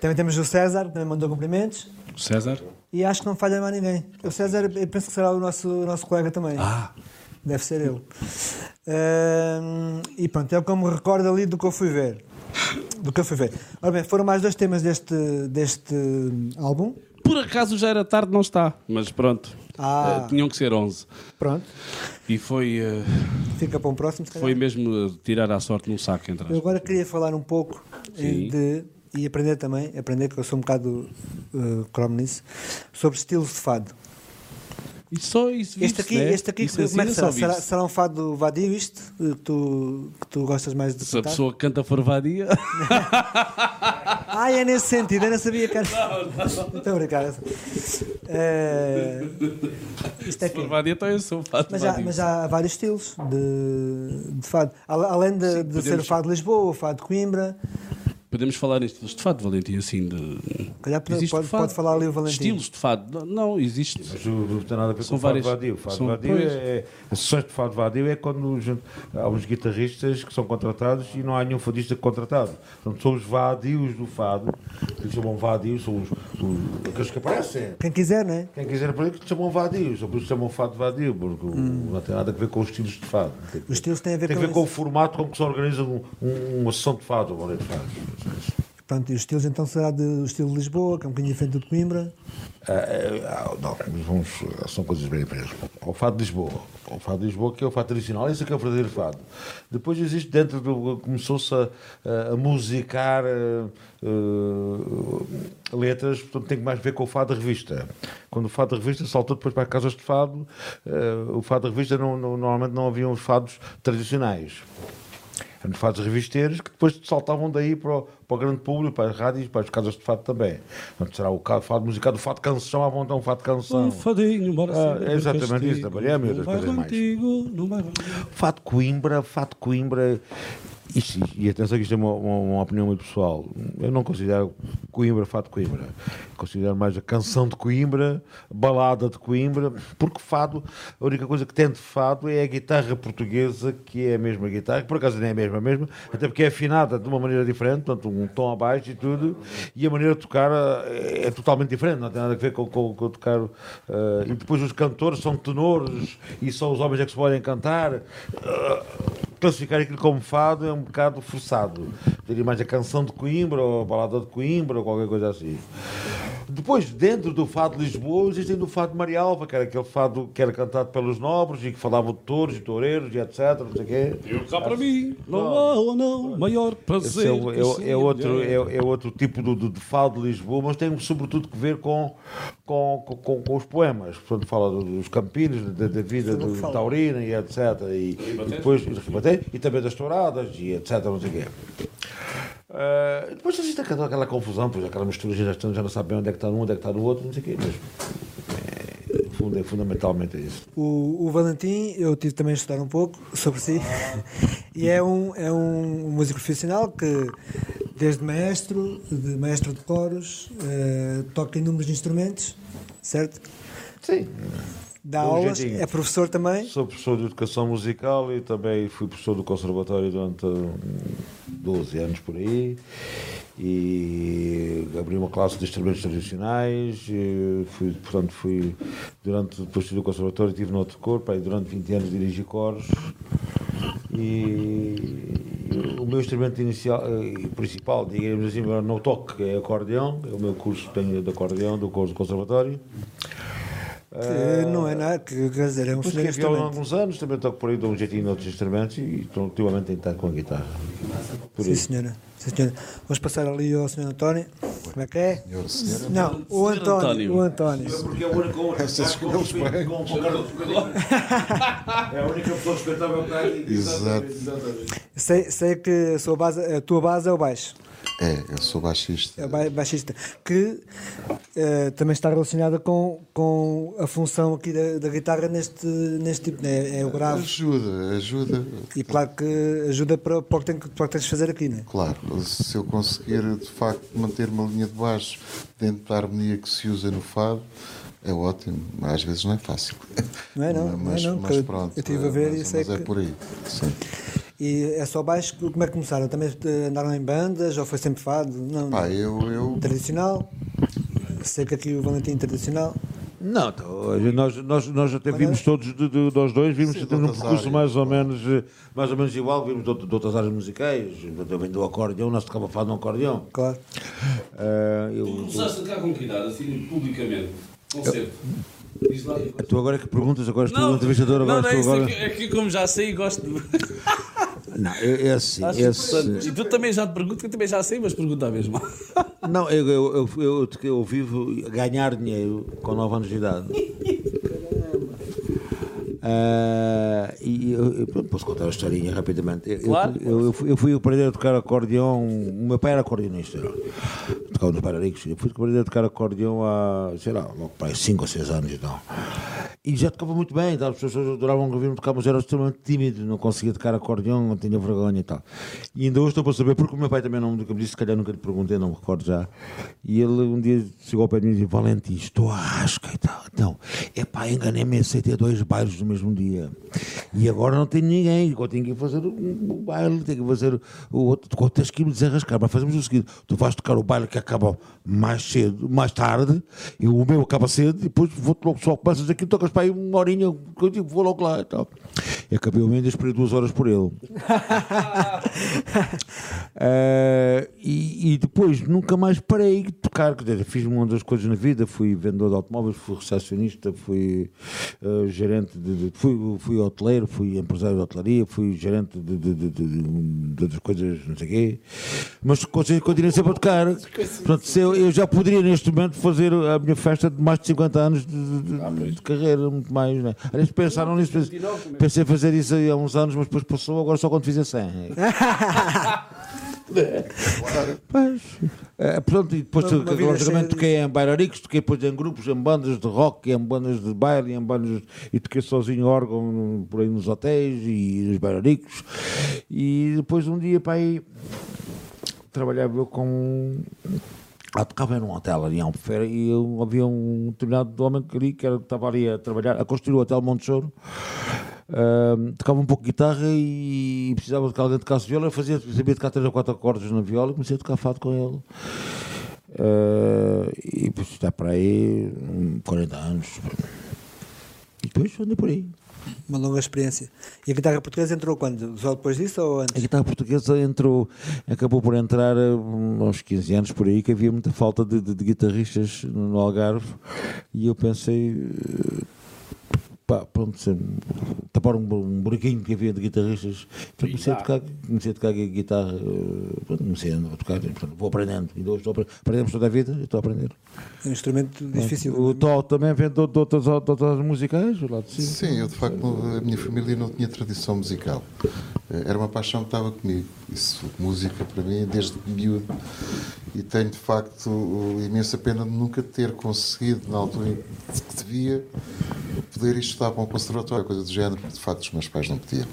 Speaker 2: Também temos o César, que também mandou cumprimentos.
Speaker 1: César?
Speaker 2: E acho que não falha mais ninguém. O César, eu penso que será o nosso, o nosso colega também.
Speaker 1: Ah,
Speaker 2: Deve ser ele. Ahm, e pronto, é o que eu me recordo ali do que eu fui ver. Do que eu fui ver. Ora bem, foram mais dois temas deste, deste álbum.
Speaker 1: por acaso já era tarde, não está. Mas pronto.
Speaker 2: Ah.
Speaker 1: Eh, tinham que ser 11.
Speaker 2: Pronto,
Speaker 1: E foi, eh,
Speaker 2: fica para um próximo.
Speaker 1: foi mesmo eh, tirar a sorte num saco entre
Speaker 2: Eu agora queria falar um pouco
Speaker 1: Sim.
Speaker 2: de. E aprender também, aprender que eu sou um bocado uh, cromo nisso, sobre estilos de fado.
Speaker 1: E só isso
Speaker 2: Este aqui,
Speaker 1: né?
Speaker 2: este aqui
Speaker 1: Isso
Speaker 2: como é que será? será? um fado vadio isto? Que tu, que tu gostas mais de
Speaker 1: Se a
Speaker 2: cantar?
Speaker 1: pessoa canta forvadia.
Speaker 2: Ah, <laughs> é nesse sentido, eu não sabia que era. Muito obrigado. Eh, isto é que.
Speaker 1: forvadia, então eu sou fato
Speaker 2: Mas já, mas há vários estilos de, de fado. Além de, de ser o
Speaker 1: podemos-
Speaker 2: fado de Lisboa, o fado de Coimbra.
Speaker 1: Podemos falar em estilos de fado, Valentim, assim de.
Speaker 2: Calhar pode- pode- pode falar ali o Valentim.
Speaker 1: Estilos de fado. Não, Não, existe.
Speaker 4: Mas o- não tem nada a ver
Speaker 1: São
Speaker 4: com o fado
Speaker 1: várias-
Speaker 4: vadio. O fado
Speaker 1: são-
Speaker 4: vadio
Speaker 1: pois.
Speaker 4: é, as sessões de fado vadio é quando há uns guitarristas que são contratados e não há nenhum fadista contratado. Portanto, são os vadios do fado, que eles chamam vadios, são os, os- aqueles que aparecem.
Speaker 2: Quem quiser, não é?
Speaker 4: Quem quiser para que chamam vadios, ou por isso chamam fado vadio, porque o- não tem nada a ver com os estilos de fado.
Speaker 2: Os estilos têm a ver
Speaker 4: tem a
Speaker 2: com
Speaker 4: ver com o
Speaker 2: isso.
Speaker 4: formato como que se organiza um- um- uma sessão de fado, uma de fado.
Speaker 2: Pronto, e os estilos então será do estilo de Lisboa, que é um bocadinho diferente do de Coimbra.
Speaker 4: Ah, ah, não, mas vamos, são coisas bem diferentes. O fado de Lisboa. O fado de Lisboa, que é o fado tradicional, esse é que é o verdadeiro fado. Depois existe dentro do. começou-se a, a musicar ah, ah, letras, portanto tem mais ver com o fado de revista. Quando o fado de revista saltou depois para as casas de fado, ah, o fado de revista não, não- normalmente não haviam os fados tradicionais. Eram fados revisteiros que depois saltavam daí para o, para o grande público, para as rádios, para as casas de fado também. Portanto, será o fado musical do fado canção, à vontade, um fado canção.
Speaker 1: Um fadinho, bora
Speaker 4: Ah, é exatamente
Speaker 1: castigo.
Speaker 4: isso, também é, outras coisas mais.
Speaker 1: contigo, vai
Speaker 4: Fado Coimbra, Fado Coimbra Isto- e atenção que isto é uma, uma- uma opinião muito pessoal. Eu não considero Coimbra fado Coimbra. Considero mais a canção de Coimbra, balada de Coimbra, porque fado, a única coisa que tem de fado é a guitarra portuguesa, que é a mesma guitarra, que por acaso nem é a mesma, a mesma, até porque é afinada de uma maneira diferente, portanto, um tom abaixo e tudo, e a maneira de tocar eh, é totalmente diferente, não tem nada a ver com, com, com tocar. eh, e depois os cantores são tenores e só os homens é que se podem cantar. Eh, classificar aquilo como fado é um bocado forçado. Teria mais a canção de Coimbra ou a balada de Coimbra ou qualquer coisa assim. Depois, dentro do fado de Lisboa, existem do fado de Marialva, que era aquele fado que era cantado pelos nobres e que falava de touros e toureiros e etc. Não sei o quê.
Speaker 1: Eu cá para mim, não há ou não maior prazer.
Speaker 4: é, o- é, o- é outro, é, é outro tipo de, de, de fado de Lisboa, mas tem sobretudo que ver com, com, com, com- os poemas. Portanto, fala do- dos campinos, da, da vida do taurina e etc. E, e depois e, e também das touradas e etc. Não sei o quê. Ah, depois existe aquela, aquela confusão, pois aquela mistura, já, estão- já não sabe bem onde é que está um, onde é que está no outro, não sei o quê. Mas, é, funda- fundamentalmente é isso.
Speaker 2: O, o Valentim, eu tive também a estudar um pouco sobre si, <laughs> e é um, é um músico profissional que, desde maestro, de maestro de coros, eh, toca inúmeros instrumentos, certo?
Speaker 4: Sim.
Speaker 2: Dá
Speaker 4: um
Speaker 2: aulas,
Speaker 4: jeitinho.
Speaker 2: é professor também.
Speaker 4: Sou professor de educação musical e também fui professor do conservatório durante hum, 12 anos por aí e abri uma classe de instrumentos tradicionais e fui, portanto fui durante depois do conservatório estive no outro corpo aí durante 20 anos dirigi coros e o meu instrumento inicial eh, principal digamos assim no toque é acordeão é o meu curso tenho de acordeão do curso do conservatório
Speaker 2: Que não é nada, que, quer dizer, é um excelente
Speaker 4: violão há
Speaker 2: instrumento.
Speaker 4: alguns anos, também toco por aí, dou um jeitinho noutros instrumentos e estou ultimamente a tentar com a guitarra. Por
Speaker 2: Sim,
Speaker 4: aí.
Speaker 2: senhora. Sim, senhora. Vamos passar ali ao senhor António. Como é que é?
Speaker 5: Senhor, senhora.
Speaker 2: Não, o
Speaker 1: Senhor
Speaker 2: António.
Speaker 1: António.
Speaker 2: O António.
Speaker 4: Porque é a única
Speaker 5: Essas escolheu-os bem.
Speaker 4: É a única pessoa respeitável que está aqui.
Speaker 5: Exato.
Speaker 2: Sei, sei que a, sua base, a tua base é o baixo.
Speaker 5: É, eu sou baixista.
Speaker 2: É baixista. Que eh, também está relacionada com, com a função aqui da, da guitarra neste, neste tipo. né? É o grave.
Speaker 5: Ajuda, ajuda.
Speaker 2: E claro que ajuda para, para, o, que tem, para o que tens de fazer aqui, não é?
Speaker 5: Claro, se eu conseguir de facto manter uma linha de baixo dentro da harmonia que se usa no fado, é ótimo. Mas às vezes não é fácil.
Speaker 2: Não é, não, <laughs> não é,
Speaker 5: mas,
Speaker 2: não,
Speaker 5: mas pronto.
Speaker 2: eu estive a ver
Speaker 5: mas,
Speaker 2: e sei
Speaker 5: mas é
Speaker 2: que-
Speaker 5: por aí. Sim.
Speaker 2: E é só baixo. Como é que começaram? Também eh, andaram em bandas ou foi sempre fado? Não,
Speaker 5: Pá,
Speaker 2: não.
Speaker 5: eu, eu
Speaker 2: Tradicional. Sei que aqui o Valentim é tradicional.
Speaker 4: Não, então, hoje nós, nós, nós até vimos todos, de, de, nós dois, vimos
Speaker 5: Sim,
Speaker 4: um percurso
Speaker 5: áreas,
Speaker 4: mais ou, menos, eh, mais ou menos igual, vimos de, de outras áreas musicais, eu venho do acordeão, nós tocava fado no acordeão.
Speaker 2: Claro.
Speaker 1: Tu
Speaker 4: eu,
Speaker 1: começaste a tocar com que idade, assim, publicamente? Concerto? Diz lá.
Speaker 4: tu agora que perguntas, agora estou no entrevistador, agora
Speaker 6: não, não,
Speaker 4: estou
Speaker 6: isso
Speaker 4: agora...
Speaker 6: é, que, é que como já sei, gosto de. <laughs>
Speaker 4: Não, é, é assim,
Speaker 6: Acho
Speaker 4: é assim.
Speaker 6: E tu também já te pergunto, que eu também já sei, mas pergunta mesmo. <laughs>
Speaker 4: Não, eu, eu, eu, eu, eu vivo ganhar dinheiro com 9 anos de idade. <laughs> Ah, e eu, eu- posso contar a historinha rapidamente. Eu,
Speaker 6: Claro.
Speaker 4: eu, eu fui, aprender a tocar acordeão. O meu pai era acordeonista. Tocava nos bairaricos. Eu fui aprender a tocar acordeão há, sei lá, logo para 5 ou 6 anos e tal. E já tocava muito bem, tal. as pessoas adoravam ouvir-me tocar, mas era extremamente tímido, não conseguia tocar acordeão, tinha vergonha e tal. E ainda hoje estou para saber, porque o meu pai também não nunca me disse, se calhar nunca lhe perguntei, não me recordo já. E ele um dia chegou ao pé de mim e disse: Valentim, estou à rasca e tal. Então, é pá, enganei-me, aceitei dois bailes no mesmo dia. E agora não tenho ninguém, agora tenho que fazer o baile, tenho que fazer o outro. Tu tens que ir me desarrascar, mas fazemos o seguinte: tu vais tocar o baile que acaba mais cedo, mais tarde, e o meu acaba cedo, e depois vou-te logo só começas aqui, tocas para aí uma horinha, vou logo lá e tal. E acabei o ainda esperei duas horas por ele. <laughs> Eh, e, e depois nunca mais parei de tocar. Dizer, fiz uma das coisas na vida, fui vendedor de automóveis, fui recepcionista, fui eh, gerente de, de- fui, fui hoteleiro, fui empresário de hotelaria, fui gerente de, de, de, de- de outras coisas, não sei o quê. Mas continuei continuei sempre a tocar. Portanto, se eu, eu já poderia neste momento fazer a minha festa de mais de 50 anos de, de- de- de carreira, muito mais. Né? Aliás, pensaram nisso, pensei, pensei em fazer isso aí há uns anos, mas depois passou, agora só quando fizer 100. <laughs> Pois. É, portanto, e depois,
Speaker 2: Uma- uma
Speaker 4: logicamente, toquei em bailariques, toquei depois em grupos, em bandas de rock, em bandas de baile, em bandas, e toquei sozinho órgão por aí nos hotéis e nos bailariques. E depois um dia, para aí, trabalhava eu com. Ah, tocava num hotel ali em Albufeira e eu, havia um determinado homem que ali que era, estava ali a trabalhar, a construir o Hotel Montessoro. Ahm, tocava um pouco de guitarra e precisava de que alguém tocasse viola. Eu fazia, sabia tocar três ou quatro acordes na viola e comecei a tocar fado com ele. Ah, e depois está para aí hum, 40 anos. E depois andei por aí.
Speaker 2: Uma longa experiência. E a guitarra portuguesa entrou quando? Só depois disso ou
Speaker 4: A
Speaker 2: antes?
Speaker 4: guitarra portuguesa entrou, acabou por entrar aos 15 anos por aí, que havia muita falta de, de- de guitarristas no Algarve, e eu pensei, eh, pá, pronto, se- tapar um, bu- um buraquinho que havia de guitarristas, então comecei a tocar, comecei a tocar guitarra, eh, pronto, comecei a tocar, portanto, vou aprendendo, e hoje estou aprendemos toda a vida, eu estou a aprender.
Speaker 2: É um instrumento difícil.
Speaker 4: O Tó também vem de, outras- de outras musicais, lado de cima.
Speaker 5: Sim, eu de facto, a minha família não tinha tradição musical. Eh, Era uma paixão que estava comigo. Isso, música para mim, desde miúdo. E tenho de facto imensa pena de nunca ter conseguido, na altura em que devia, poder ir estudar para um conservatório, coisa do género, porque de facto os meus pais não podiam.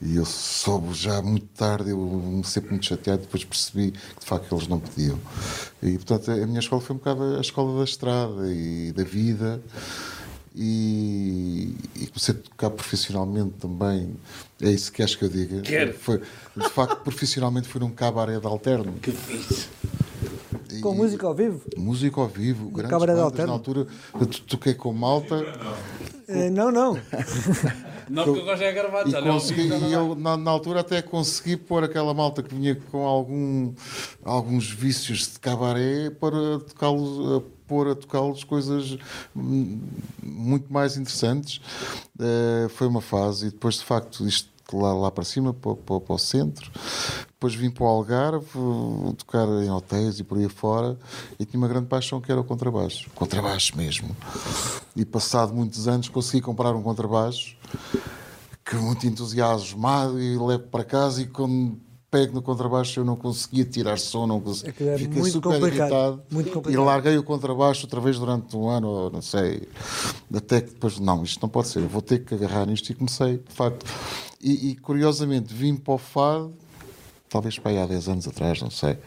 Speaker 5: E eu soube já muito tarde, eu me sempre muito chateado, depois percebi que de facto eles não podiam. E portanto a minha escola foi um bocado a escola da estrada e da vida e, e comecei a tocar profissionalmente também. É isso que acho que eu diga.
Speaker 6: Quero.
Speaker 5: Foi, de facto, profissionalmente fui num cabaré de alterno.
Speaker 6: Que fixe.
Speaker 5: E-
Speaker 2: Com música ao vivo?
Speaker 5: Música ao vivo, grandes
Speaker 2: cabaré de
Speaker 5: bandas. Na altura eu to- toquei com malta
Speaker 2: Eh, não, não. <laughs>
Speaker 6: Não, porque eu gosto é gravado,
Speaker 5: e,
Speaker 6: já não é
Speaker 5: consegui, e eu na, na altura até consegui pôr aquela malta que vinha com algum, alguns vícios de cabaré para tocá-los, pôr a tocá-los coisas hum, muito mais interessantes. Eh, foi uma fase e depois de facto isto lá, lá para cima, para, para- para o centro. Depois vim para o Algarve, tocar em hotéis e por aí fora, e tinha uma grande paixão que era o contrabaixo. Contrabaixo mesmo. E passado muitos anos consegui comprar um contrabaixo que muito entusiasmado e levo para casa e quando pego no contrabaixo eu não conseguia tirar som, não conseguia.
Speaker 2: É
Speaker 5: Fiquei
Speaker 2: muito
Speaker 5: super
Speaker 2: complicado,
Speaker 5: irritado e larguei o contrabaixo outra vez durante um ano, não sei, até que depois, não, isto não pode ser, eu vou ter que agarrar nisto e comecei, de facto. E, e, curiosamente vim para o fado, talvez para aí há 10 anos atrás, não sei,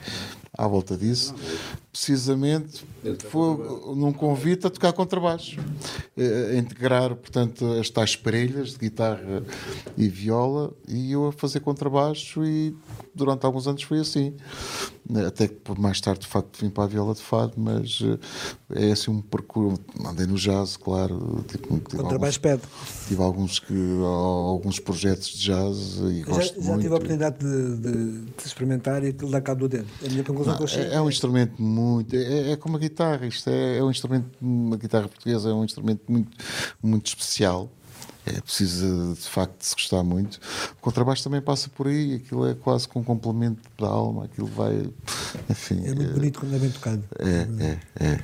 Speaker 5: à volta disso, precisamente foi num convite a tocar contrabaixo, Eh, a integrar, portanto, as tais parelhas de guitarra e viola e eu a fazer contrabaixo e durante alguns anos foi assim. Até que mais tarde, de facto, vim para a viola de fado, mas eh, é assim um percurso. Andei no jazz, claro. Tipo,
Speaker 2: Contrabaixo
Speaker 5: alguns,
Speaker 2: pede.
Speaker 5: tive alguns, que, alguns projetos de jazz e
Speaker 2: Já,
Speaker 5: gosto
Speaker 2: já
Speaker 5: muito.
Speaker 2: tive a oportunidade de, de- de experimentar e aquilo dá cabo do dedo. É a minha conclusão
Speaker 5: Não, é, é um instrumento muito. É, é como a guitarra. Isto é, é um instrumento. A guitarra portuguesa é um instrumento muito, muito especial. É preciso de facto de se gostar muito. O contrabaixo também passa por aí. Aquilo é quase com um complemento da alma. Aquilo vai. Enfim.
Speaker 2: É muito bonito quando é bem tocado.
Speaker 5: É, é, é.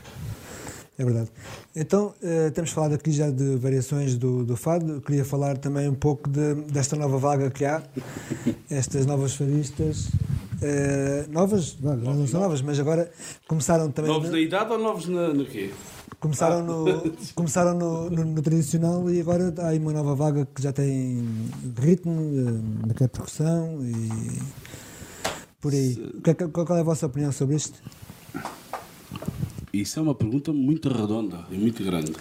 Speaker 2: É verdade. Então, eh, temos falado aqui já de variações do, do fado. Eu queria falar também um pouco de- desta nova vaga que há, <laughs> estas novas fadistas. Eh, novas, não, não são novas, mas agora começaram também.
Speaker 6: Novos
Speaker 2: no-
Speaker 6: na idade ou novos na, no quê?
Speaker 2: Começaram, no, <laughs> começaram no, no- no tradicional e agora há aí uma nova vaga que já tem ritmo, eh, naquela percussão e por aí. Que é que- Qual é a vossa opinião sobre isto?
Speaker 6: Isso é uma pergunta muito redonda e muito grande.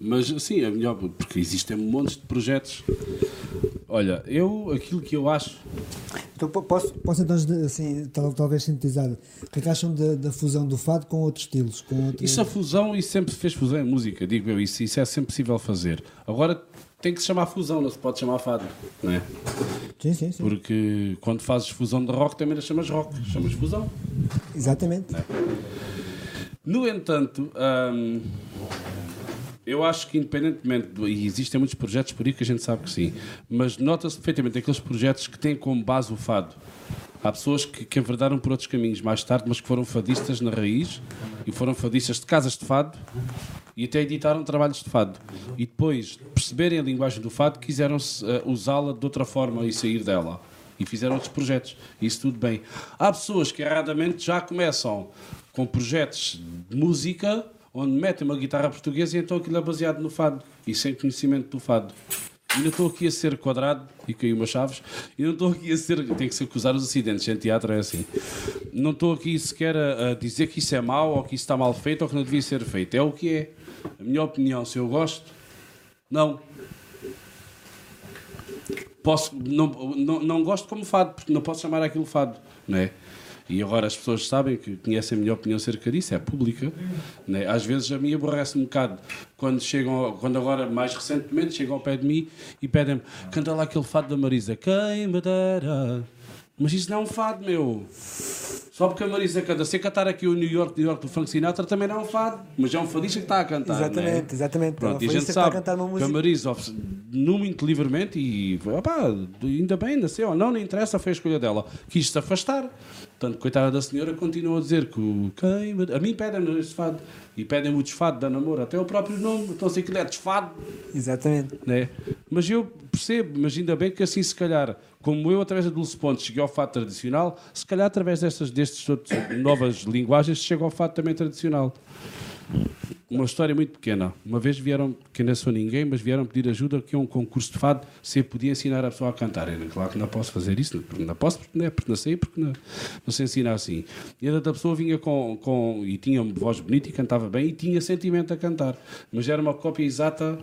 Speaker 6: Mas sim, é melhor, porque existem montes de projetos. Olha, eu, aquilo que eu acho.
Speaker 2: Então, po- posso, posso então assim, tal- talvez sintetizar o que é que acham da, da fusão do fado com outros estilos? Com outro...
Speaker 6: Isso a fusão, isso sempre se fez fusão em música, digo eu, isso, isso é sempre possível fazer. Agora tem que se chamar fusão, não se pode chamar fado, não é?
Speaker 2: Sim, sim, sim.
Speaker 6: Porque quando fazes fusão de rock também não chamas rock, chamas fusão.
Speaker 2: Exatamente.
Speaker 6: No entanto, hum, eu acho que independentemente, do, e existem muitos projetos por aí que a gente sabe que sim, mas nota-se perfeitamente aqueles projetos que têm como base o fado. Há pessoas que, que enverdaram por outros caminhos mais tarde, mas que foram fadistas na raiz e foram fadistas de casas de fado e até editaram trabalhos de fado. E depois, perceberem a linguagem do fado, quiseram uh, usá-la de outra forma e sair dela.
Speaker 1: e fizeram outros projetos. Isso tudo bem. Há pessoas que erradamente já começam com projetos de música onde metem uma guitarra portuguesa e então aquilo é baseado no fado e sem conhecimento do fado. E não estou aqui a ser quadrado e caiu umas chaves. E não estou aqui a ser. Tem que se acusar os acidentes. Em teatro é assim. Não estou aqui sequer a, a dizer que isso é mau ou que isso está mal feito ou que não devia ser feito. É o que é. A minha opinião, se eu gosto, não. Posso, não, não, não gosto como fado, porque não posso chamar aquilo fado, não é? E agora as pessoas sabem que conhecem a minha opinião acerca disso, é pública. Né? Às vezes a mim aborrece um bocado quando chegam, quando agora mais recentemente chegam ao pé de mim e pedem-me, canta lá aquele fado da Marisa, quem me dera. Mas isso não é um fado, meu. Só porque a Marisa canta. Se cantar aqui o New York, New York do Frank Sinatra também não é um fado, mas é um fadista que está a cantar.
Speaker 2: Exatamente,
Speaker 1: é?
Speaker 2: exatamente.
Speaker 1: Pronto,
Speaker 2: É
Speaker 1: e a gente
Speaker 2: fadista que a
Speaker 1: sabe que a. Marisa no muito livremente e opá, ainda bem, nasceu não, não interessa, foi a escolha dela. Quis-se afastar. Portanto, coitada da senhora, continua a dizer que o quem a mim pedem-me este fado e pedem-me o desfado da namoro, até o próprio nome, então sei que é desfado
Speaker 2: Exatamente.
Speaker 1: né? Mas eu percebo, mas ainda bem que assim, se calhar, como eu, através da Dulce Pontes, cheguei ao fado tradicional, se calhar, através destas destes outros, novas linguagens, chego ao fado também tradicional. Uma história muito pequena. Uma vez vieram, que não sou ninguém, mas vieram pedir ajuda que é um concurso de fado, se eu podia ensinar a pessoa a cantar. Eu, claro que não posso fazer isso, porque não posso, porque não é, porque não sei, porque não, não sei ensinar assim. E a outra pessoa vinha com, com, e tinha uma voz bonita e cantava bem e tinha sentimento a cantar. Mas era uma cópia exata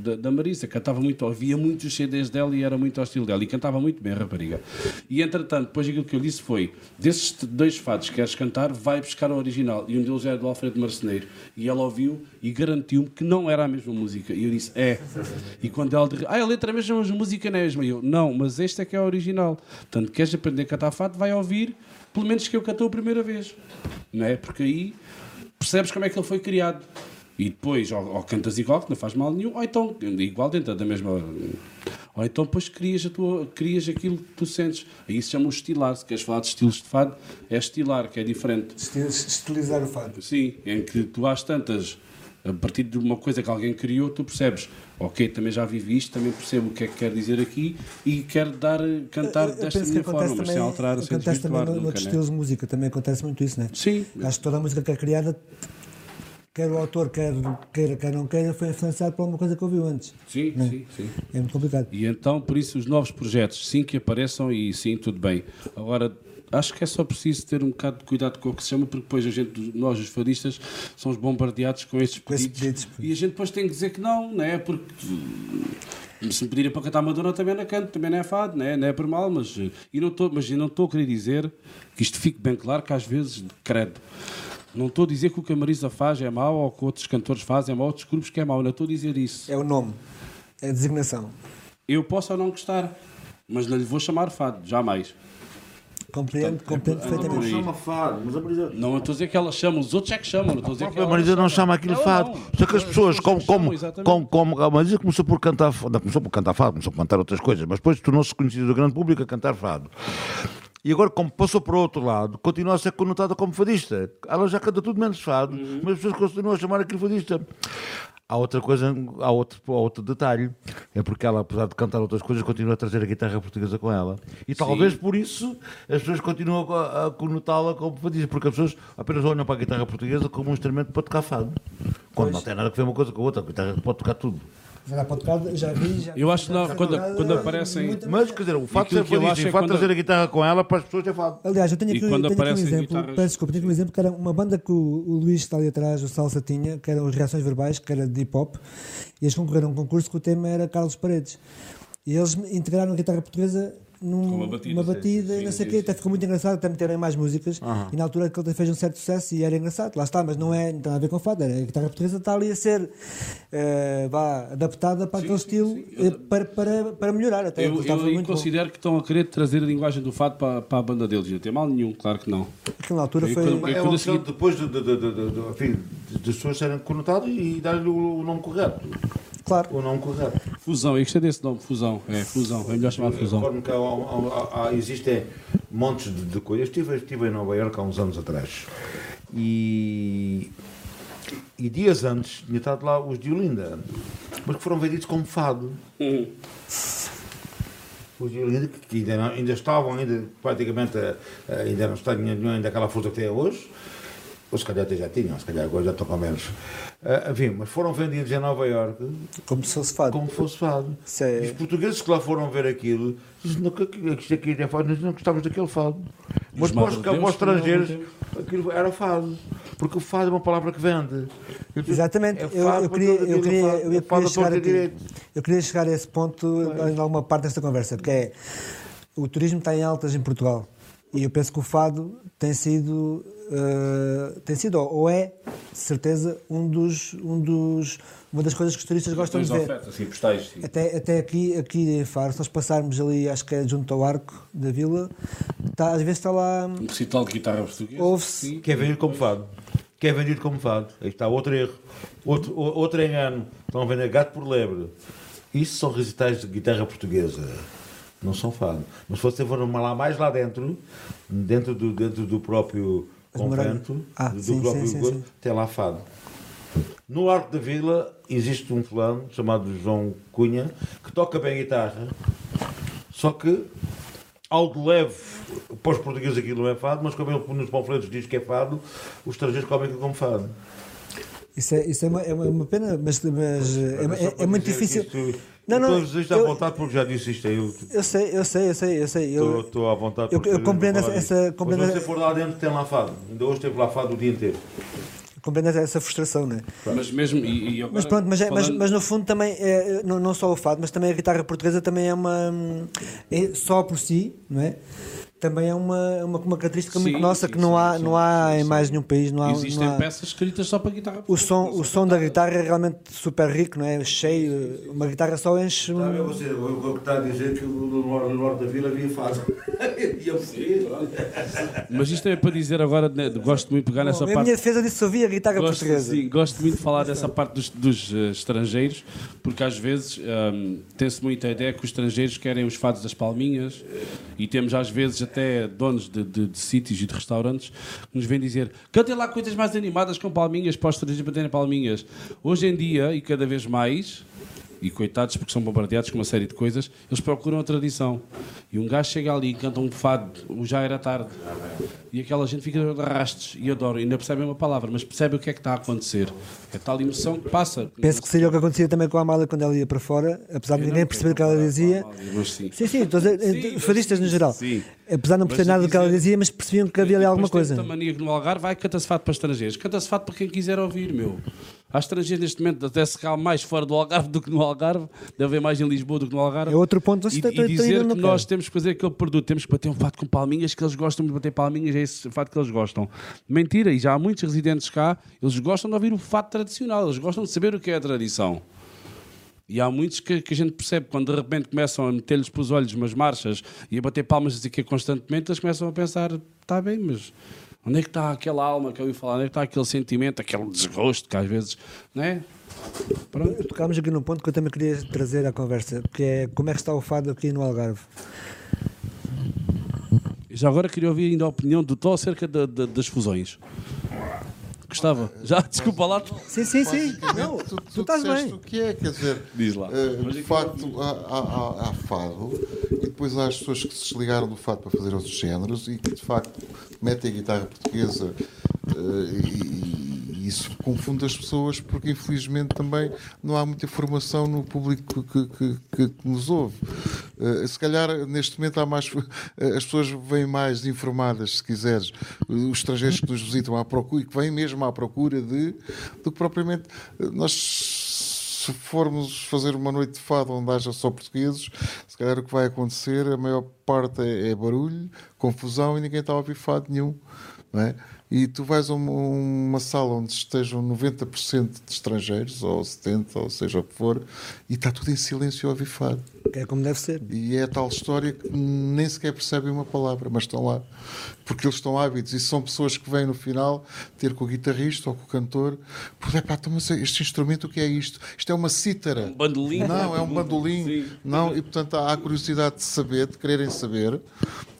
Speaker 1: da, da Marisa, cantava muito, ouvia muitos CDs dela e era muito ao estilo dela e cantava muito bem a rapariga. E entretanto, depois aquilo que eu disse foi: desses dois fados que queres cantar, vai buscar o original. E um deles era do Alfredo Marceneiro. E ela ouviu e garantiu-me que não era a mesma música. E eu disse: é. E quando ela disse: ah, a letra é a mesma, mas a música não é a mesma. E eu: não, mas este é que é o original. Portanto, queres aprender a cantar fado, vai ouvir, pelo menos que eu cantou a primeira vez. Não é? Porque aí percebes como é que ele foi criado. E depois, ou, ou cantas igual, que não faz mal nenhum, ou então, igual dentro da mesma. Ou então depois crias, a tua, crias aquilo que tu sentes. Aí se chama o estilar. Se queres falar de estilos de fado, é estilar, que é diferente.
Speaker 2: Estil- Estilizar o fado.
Speaker 1: Sim, em que tu às tantas, a partir de uma coisa que alguém criou, tu percebes, ok, também já vivi isto, também percebo o que é que quer dizer aqui e quero dar, cantar
Speaker 2: Eu- eu
Speaker 1: desta minha forma, mas sem alterar, sem
Speaker 2: acontece também
Speaker 1: desvirtuar
Speaker 2: no- noutros
Speaker 1: né?
Speaker 2: estilos de música, também acontece muito isso, né?
Speaker 1: Sim.
Speaker 2: Acho que toda a música que é criada, quer o autor quer, queira, quer não queira, foi influenciado por alguma coisa que ouviu antes.
Speaker 1: Sim,
Speaker 2: Né?
Speaker 1: sim, sim.
Speaker 2: É muito complicado.
Speaker 1: E então, por isso, os novos projetos, sim que apareçam e sim, tudo bem. Agora, acho que é só preciso ter um bocado de cuidado com o que se chama, porque depois a gente, nós, os fadistas, somos bombardeados com estes
Speaker 2: Com esses
Speaker 1: pedidos.
Speaker 2: pedidos.
Speaker 1: E a gente depois tem que dizer que não, não é? Porque hum, se me pedirem para cantar Madonna também não canto, também não é fado, não é, não é por mal, mas, eh, e não estou, mas eu não estou a querer dizer que isto fique bem claro que às vezes, credo. Não estou a dizer que o que a Marisa faz é mau ou que outros cantores fazem é mau, outros grupos que é mau. Não estou a dizer isso.
Speaker 2: É o nome, é a designação.
Speaker 1: Eu posso ou não gostar, mas não lhe vou chamar fado, jamais.
Speaker 2: Compreendo, compreendo
Speaker 1: é- é-
Speaker 2: perfeitamente.
Speaker 1: aí.
Speaker 4: chama fado, mas a Marisa.
Speaker 1: Não eu estou a dizer que ela chama, os outros é que chamam, não estou a dizer que
Speaker 4: A
Speaker 1: ela
Speaker 4: Marisa não chama aquilo
Speaker 1: Ela
Speaker 4: fado.
Speaker 1: não.
Speaker 4: Só que as pessoas, como,
Speaker 1: que
Speaker 4: como, como, como a Marisa começou por cantar fado, não começou por cantar fado, começou por cantar outras coisas, mas depois tornou-se conhecida do grande público a cantar fado. E agora, como passou para o outro lado, continua a ser conotada como fadista. Ela já canta tudo menos fado,
Speaker 1: Uhum.
Speaker 4: mas as pessoas continuam a chamar aquilo fadista. Há outra coisa, há outro, há outro detalhe, é porque ela, apesar de cantar outras coisas, continua a trazer a guitarra portuguesa com ela. E talvez por isso as pessoas continuam a, a conotá-la como fadista, porque as pessoas apenas olham para a guitarra portuguesa como um instrumento para tocar fado. Quando não tem nada a ver uma coisa com a outra, a guitarra pode tocar tudo.
Speaker 2: Já tocar, já vi, já
Speaker 1: Eu acho que não,
Speaker 2: já
Speaker 1: quando- quando aparecem-
Speaker 4: Mas, quer dizer, o fato de ser
Speaker 1: que eu acho é
Speaker 4: o fato de
Speaker 1: quando-
Speaker 4: trazer a guitarra com ela, para as pessoas é fado.
Speaker 2: Aliás, eu tenho
Speaker 1: E
Speaker 2: aqui,
Speaker 1: quando
Speaker 2: tenho aqui um exemplo,
Speaker 1: guitarras-
Speaker 2: peço desculpa, tenho aqui um exemplo que era uma banda que o, o Luís está ali atrás, o Salsa tinha, que eram as reações verbais, que era de hip hop, e eles concorreram a um concurso que o tema era Carlos Paredes. E eles integraram a guitarra portuguesa numa
Speaker 1: uma batida,
Speaker 2: uma
Speaker 1: sim,
Speaker 2: batida
Speaker 1: sim,
Speaker 2: e não sei o
Speaker 1: sim,
Speaker 2: quê,
Speaker 1: sim.
Speaker 2: até ficou muito engraçado, até meterem mais músicas, e na altura que ele fez um certo sucesso e era engraçado, lá está, mas não é, não tem a ver com fado, era a guitarra portuguesa está ali a ser eh, vá, adaptada para aquele estilo eh, para, para, para melhorar até.
Speaker 1: Eu,
Speaker 2: Estava
Speaker 1: eu
Speaker 2: muito bom.
Speaker 1: considero que estão a querer trazer a linguagem do fado para, para a banda deles. Não tem mal nenhum, claro que não.
Speaker 2: Aquilo na altura foi.
Speaker 1: quando-
Speaker 4: É uma questão depois de, de, de, de, de, de, de- pessoas e dar-lhe o, o nome correto.
Speaker 2: Claro.
Speaker 4: O nome correto.
Speaker 1: Fusão, eu gostei desse nome, fusão. É, fusão, é melhor chamar fusão.
Speaker 4: Recordo-me que há, há- há- há- existem montes de, de coisas. Estive, estive em Nova Iorque há uns anos atrás e, e dias antes tinha estado lá os de Olinda, mas que foram vendidos como fado. fugiu ainda, que ainda, não- ainda estavam ainda, praticamente, a- a- ainda não está nenhum ainda aquela força que tem hoje, ou se calhar até já tinham, se calhar agora já estão com menos. Ah, enfim, mas foram vendidos em Nova Iorque
Speaker 2: Como se fosse fado.
Speaker 4: como fosse fado.
Speaker 2: É-
Speaker 4: E os portugueses que lá foram ver aquilo dizem "Não, que- que isto aqui é fado, nós não gostávamos daquele fado. Mas para os, para os estrangeiros aquilo era fado. Porque o fado é uma palavra que vende. Eu
Speaker 2: Exatamente,
Speaker 4: é
Speaker 2: eu,
Speaker 4: fado
Speaker 2: eu queria, eu queria,
Speaker 4: fado-
Speaker 2: eu
Speaker 4: é
Speaker 2: queria chegar aqui, eu queria chegar a esse ponto em alguma parte desta conversa, que é o turismo está em altas em Portugal e eu penso que o fado tem sido eh, tem sido ou é de certeza um dos um dos uma das coisas que os turistas gostam de ver.
Speaker 1: da oferta, assim, postais, sim.
Speaker 2: Até, até aqui, aqui em Faro, se nós passarmos ali, acho que é junto ao arco da vila, está, às vezes está lá,
Speaker 1: Um recital de guitarra portuguesa.
Speaker 2: ouve-se
Speaker 1: Sim.
Speaker 4: Que é vendido como fado. Que é vendido como fado. Aí está outro erro. Outro, outro engano. Estão a vender gato por lebre. Isso são recitais de guitarra portuguesa. Não são fado. Mas se você for lá mais lá dentro, dentro do, dentro do próprio convento.
Speaker 2: Ah,
Speaker 4: do
Speaker 2: sim,
Speaker 4: próprio
Speaker 2: sim,
Speaker 4: gosto,
Speaker 2: sim.
Speaker 4: tem lá fado. No Arco da Vila existe um fulano chamado João Cunha que toca bem guitarra, só que ao de leve, para os portugueses aquilo não é fado, mas como ele nos panfletos diz que é fado, os estrangeiros comem aquilo como fado.
Speaker 2: Isso é, isso é, uma, é uma- uma pena, mas, mas é, é- é muito difícil.
Speaker 4: Isto,
Speaker 2: Não,
Speaker 4: não,
Speaker 2: não,
Speaker 4: estou isto à
Speaker 2: eu-
Speaker 4: vontade porque já disse isto. Eu
Speaker 2: Eu sei, eu sei, eu sei, eu sei.
Speaker 4: estou,
Speaker 2: Eu,
Speaker 4: estou à vontade.
Speaker 2: eu-
Speaker 4: porque
Speaker 2: eu compreendo
Speaker 4: falar
Speaker 2: essa- essa- compreendo-
Speaker 4: Mas se você for lá dentro, tem lá fado. Ainda hoje teve lá fado o dia inteiro.
Speaker 2: compreendo essa frustração, não é?
Speaker 1: Mas mesmo. E, e agora,
Speaker 2: Mas pronto, mas, é- mas,
Speaker 1: falando-
Speaker 2: mas no fundo também, é, não, não só o fado, mas também a guitarra portuguesa também é uma. é só por si, não é? Também é uma, uma, uma característica muito
Speaker 1: Sim,
Speaker 2: nossa
Speaker 1: sim,
Speaker 2: que não
Speaker 1: sim,
Speaker 2: há,
Speaker 1: sim,
Speaker 2: não há
Speaker 1: sim,
Speaker 2: em
Speaker 1: sim.
Speaker 2: mais nenhum país. Não há,
Speaker 1: Existem
Speaker 2: não há-
Speaker 1: peças escritas só para guitarra.
Speaker 2: o som, o som da guitarra é realmente super rico, não é? Cheio. Uma guitarra só enche. um-
Speaker 4: Sabe, você, o que está a dizer que no norte da vila havia fado. <laughs> eu
Speaker 1: Mas isto é para dizer agora, né, gosto muito de pegar nessa
Speaker 2: Bom, em
Speaker 1: parte.
Speaker 2: minha defesa disse ouvia a guitarra
Speaker 1: Gosto,
Speaker 2: portuguesa.
Speaker 1: sim, gosto muito de falar dessa parte dos, dos, eh, estrangeiros, porque às vezes hum, tem-se muita ideia que os estrangeiros querem os fados das palminhas e temos às vezes até donos de, de- de sítios e de restaurantes que nos vêm dizer cantem lá coisas mais animadas com palminhas para os estrangeiros baterem palminhas. Hoje em dia, e cada vez mais, e coitados porque são bombardeados com uma série de coisas, eles procuram a tradição. E um gajo chega ali e canta um fado, o já era tarde. E aquela gente fica de arrastes e adora, ainda percebem uma palavra, mas percebe o que é que está a acontecer. É tal emoção que passa.
Speaker 2: Penso que seria o que acontecia também com a Amália quando ela ia para fora, apesar de ninguém perceber o que ela dizia.
Speaker 1: Amália, sim.
Speaker 2: Sim, eh, fadistas no geral.
Speaker 1: sim.
Speaker 2: Apesar de não perceber nada do que ela dizia, mas percebiam que havia ali alguma coisa.
Speaker 1: tem mania que no Algarve vai canta-se fato para estrangeiros. Canta-se fato para quem quiser ouvir, meu. Há estrangeiros neste momento, até se calhar mais fora do Algarve do que no Algarve, deve haver mais em Lisboa do que no Algarve.
Speaker 2: É outro ponto,
Speaker 1: E,
Speaker 2: você
Speaker 1: e dizer que nós temos que fazer aquele produto, temos que bater um fato com palminhas, que eles gostam de bater palminhas, é esse fato que eles gostam. Mentira, e já há muitos residentes cá, eles gostam de ouvir o fato tradicional, eles gostam de saber o que é a tradição. E há muitos que, que a gente percebe quando de repente começam a meter-lhes para os olhos umas marchas e a bater palmas e que constantemente, eles começam a pensar: está bem, mas onde é que está aquela alma que eu ia falar? Onde é que está aquele sentimento, aquele desgosto que às vezes, não é? Pronto.
Speaker 2: Tocámos aqui num ponto que eu também queria trazer à conversa, que é como é que está o fado aqui no Algarve.
Speaker 1: Já agora queria ouvir ainda a opinião do Tó acerca da- da- das fusões. Gostava. Já, desculpa lá.
Speaker 2: Sim, sim, sim. Não,
Speaker 5: tu,
Speaker 2: tu,
Speaker 5: tu
Speaker 2: estás bem.
Speaker 5: o que é, quer dizer,
Speaker 1: Diz lá.
Speaker 5: eh, de facto há, há- há- fado e depois há as pessoas que se desligaram do fado para fazer outros géneros e que de facto metem a guitarra portuguesa e, e isso confunde as pessoas porque infelizmente também não há muita informação no público que, que- que- que nos ouve. Eh, se calhar neste momento há mais eh, as pessoas vêm mais informadas, se quiseres, os estrangeiros que nos visitam à procura e que vêm mesmo à procura de do que propriamente eh, nós se formos fazer uma noite de fado onde haja só portugueses, se calhar o que vai acontecer, a maior parte é, é barulho, confusão e ninguém está a ouvir fado nenhum. Não é? E tu vais a uma, uma sala onde estejam 90% de estrangeiros, ou 70%, ou seja o que for, e está tudo em silêncio a ouvir fado.
Speaker 2: É como deve ser.
Speaker 5: E é a tal história que nem sequer percebem uma palavra, mas estão lá. Porque eles estão hábitos e são pessoas que vêm no final ter com o guitarrista ou com o cantor. Porque, então, mas este instrumento, o que é isto? Isto é uma cítara. Um
Speaker 1: bandolim?
Speaker 5: Não, é um <laughs> bandolim.
Speaker 1: Sim.
Speaker 5: Não, e portanto há a curiosidade de saber, de quererem saber.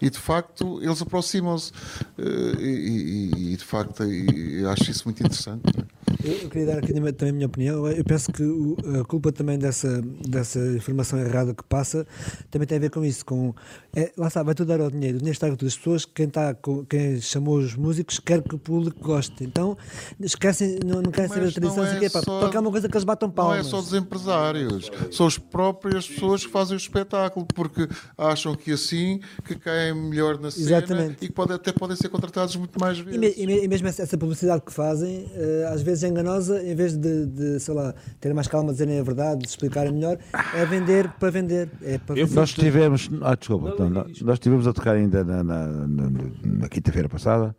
Speaker 5: E de facto eles aproximam-se. Eh, E, e- e, de facto e- eu acho isso muito interessante. é?
Speaker 2: Eu, eu queria dar aqui também também a minha opinião. Eu penso que o- a culpa também dessa, dessa informação errada que passa também tem a ver com isso. Com, é, lá está, vai tudo dar ao dinheiro. O dinheiro está com todas as pessoas. Quem, está quem chamou os músicos quer que o público goste. Então esquecem, não, não querem saber
Speaker 5: Mas
Speaker 2: tradição.
Speaker 5: não
Speaker 2: não
Speaker 5: é
Speaker 2: pá,
Speaker 5: só-
Speaker 2: tocar uma coisa que eles batam
Speaker 5: Não
Speaker 2: palmas.
Speaker 5: é só dos empresários, são as próprias pessoas que fazem o espetáculo, porque acham que assim que caem melhor na cena
Speaker 2: Exatamente.
Speaker 5: e que pode, até podem ser contratados muito mais
Speaker 2: E,
Speaker 5: vezes.
Speaker 2: me- e me- e mesmo essa, essa publicidade que fazem, eh, às vezes é enganosa, em vez de, de, sei lá, terem mais calma, dizerem a verdade, de explicarem melhor, é vender para vender. É para
Speaker 6: Eu.
Speaker 4: Nós tivemos, ah, desculpa, então, nós, nós tivemos a tocar ainda na, na, na- na quinta-feira passada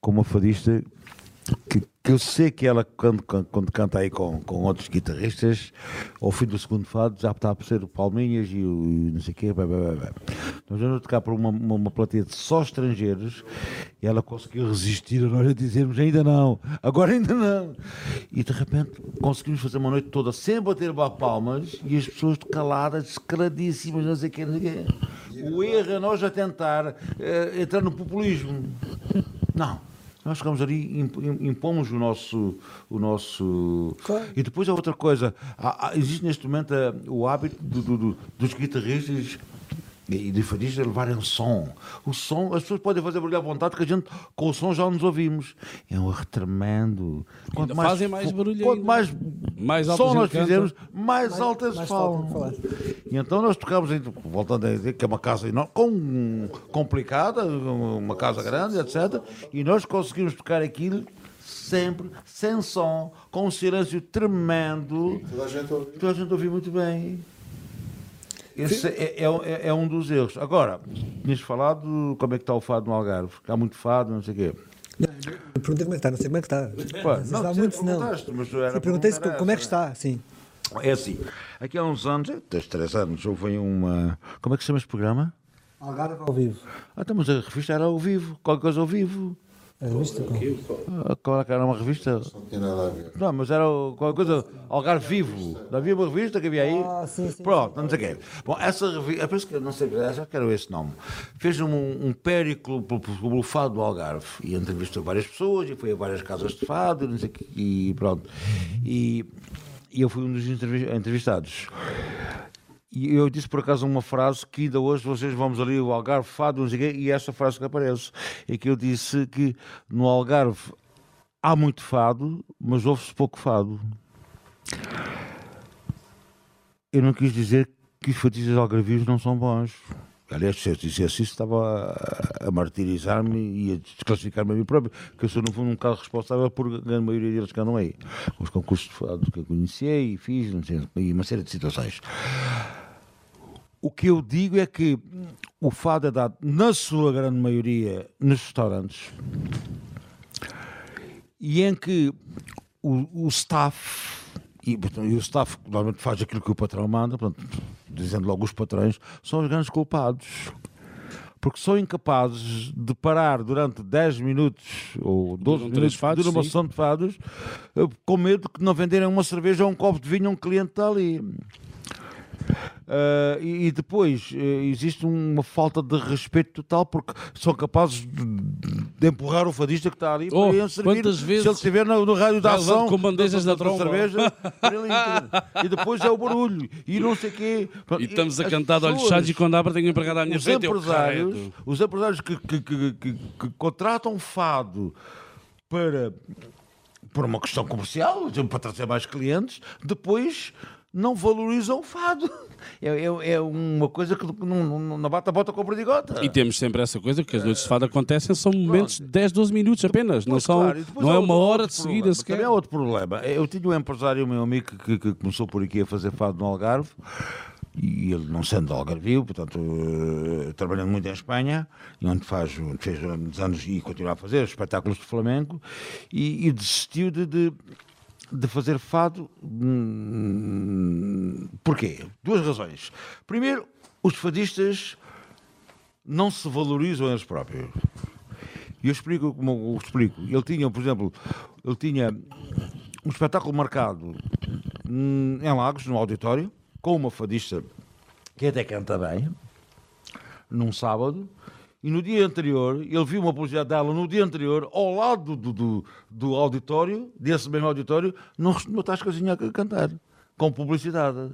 Speaker 4: com uma fadista que, que eu sei que ela, quando, quando, canta aí com, com outros guitarristas, ao fim do segundo fado já está a ser o Palminhas e o e não sei o quê. Blá, blá, blá. Nós vamos tocar para uma, uma, uma plateia de só estrangeiros e ela conseguiu resistir a nós a dizermos ainda não, agora ainda não. E de repente conseguimos fazer uma noite toda sem bater palmas e as pessoas caladas, caladíssimas, não sei o quê, não sei o quê. O erro é nós a tentar eh, entrar no populismo. Não. Nós chegamos ali, im- impomos o nosso. O nosso...
Speaker 2: Claro.
Speaker 4: E depois a outra coisa, há- há- existe neste momento eh, o hábito do- do- do- dos guitarristas e de fadistas levarem o som. O som, as pessoas podem fazer barulho à vontade, que a gente com o som já nos ouvimos. É um erro tremendo. Quanto
Speaker 6: fazem mais barulho
Speaker 4: Quanto
Speaker 6: ainda.
Speaker 4: mais,
Speaker 6: Mais
Speaker 4: som nós
Speaker 6: canta.
Speaker 4: fizermos, mais,
Speaker 2: mais
Speaker 4: falam.
Speaker 2: falta de
Speaker 4: E então nós tocámos, voltando a dizer que é uma casa enorme, com, complicada, uma casa grande, etc. E nós conseguimos tocar aquilo sempre, sem som, com um silêncio tremendo.
Speaker 5: Toda a gente ouve.
Speaker 4: Toda a gente ouviu muito bem. Esse é, é- é- é um dos erros. Agora, tinhas falado como é que está o fado no Algarve. Há muito fado, não sei o quê.
Speaker 2: Eu perguntei como é que está, não sei como é que está.
Speaker 4: Pá,
Speaker 2: não
Speaker 4: não,
Speaker 2: muito, não.
Speaker 4: mas era
Speaker 2: Eu perguntei se, como é que está, sim.
Speaker 4: É assim, aqui há uns anos, dois, três anos, houve uma. Como é que se chama este programa?
Speaker 2: Algarve ao vivo.
Speaker 4: Ah, então, mas a revista era ao vivo, qualquer coisa ao vivo.
Speaker 2: A revista
Speaker 4: Ah, que era uma revista?
Speaker 5: Não tinha nada a ver.
Speaker 4: Não, mas era qualquer coisa, Algarve Vivo. Não havia uma revista que havia aí?
Speaker 2: Ah, sim, sim,
Speaker 4: Pronto, não sei o quê. Bom, essa revista, eu penso que, não sei, já quero esse nome. Fez um, um périclo pelo, fado do Algarve e entrevistou várias pessoas e foi a várias casas de fado, não sei o quê, e pronto. E, e eu fui um dos entrevi- entrevistados. E eu disse por acaso uma frase que ainda hoje vocês vamos ali, o Algarve Fado, e essa frase que aparece. É que eu disse que no Algarve há muito fado, mas ouve-se pouco fado. Eu não quis dizer que os fadistas algarvios não são bons. Aliás, se eu dissesse isso, estava a, martirizar-me e a desclassificar-me a mim próprio, que eu sou, no fundo, um bocado responsável por a grande maioria deles que andam aí. Os concursos de fado que eu conheci e fiz, não sei, e uma série de situações. O que eu digo é que o fado é dado, na sua grande maioria, nos restaurantes, e em que o, o staff, e, e o staff normalmente faz aquilo que o patrão manda, portanto, dizendo logo os patrões, são os grandes culpados. Porque são incapazes de parar durante 10 minutos ou 12
Speaker 6: Duram
Speaker 4: minutos
Speaker 6: fados,
Speaker 4: de uma sessão de fados eh, com medo de que não venderem uma cerveja ou um copo de vinho a um cliente está ali. Ah, e, e depois eh, existe uma falta de respeito total porque são capazes de, de empurrar o fadista que está ali
Speaker 6: Oh,
Speaker 4: para ele servir.
Speaker 6: quantas vezes
Speaker 4: se ele estiver no, no rádio da ação
Speaker 6: com bandejas
Speaker 4: da,
Speaker 6: tromba.
Speaker 4: cerveja e depois é o barulho e não sei o quê
Speaker 6: E estamos a cantar de olhos fechados e quando abra tenho empregado à minha
Speaker 4: os
Speaker 6: frente.
Speaker 4: empresários, os empresários que, que- que- que- que contratam fado para por uma questão comercial, para trazer mais clientes, depois não valorizam o fado. <laughs> É, é- é uma coisa que não, não, não bate a bota com a perdigota.
Speaker 6: E temos sempre essa coisa, que as noites de fado acontecem, são momentos de 10, 12 minutos apenas, não, são,
Speaker 4: claro,
Speaker 6: não é uma hora de seguida
Speaker 4: problema.
Speaker 6: sequer.
Speaker 4: Também há outro problema. Eu tinha um empresário, meu amigo, que, que começou por aqui a fazer fado no Algarve, e ele não sendo algarvio, portanto, eh, trabalhando muito em Espanha, e onde faz, onde fez anos e continua a fazer espetáculos de flamenco, e, e desistiu de, de, de fazer fado. hum, Porquê? Duas razões. Primeiro, os fadistas não se valorizam eles próprios. E eu explico como eu explico. Ele tinha, por exemplo, ele tinha um espetáculo marcado hum, em Lagos, no auditório, com uma fadista que até canta bem, num sábado, E no dia anterior, ele viu uma publicidade dela no dia anterior, ao lado do, do, do auditório, desse mesmo auditório, num, numa tascazinha a cantar, com publicidade.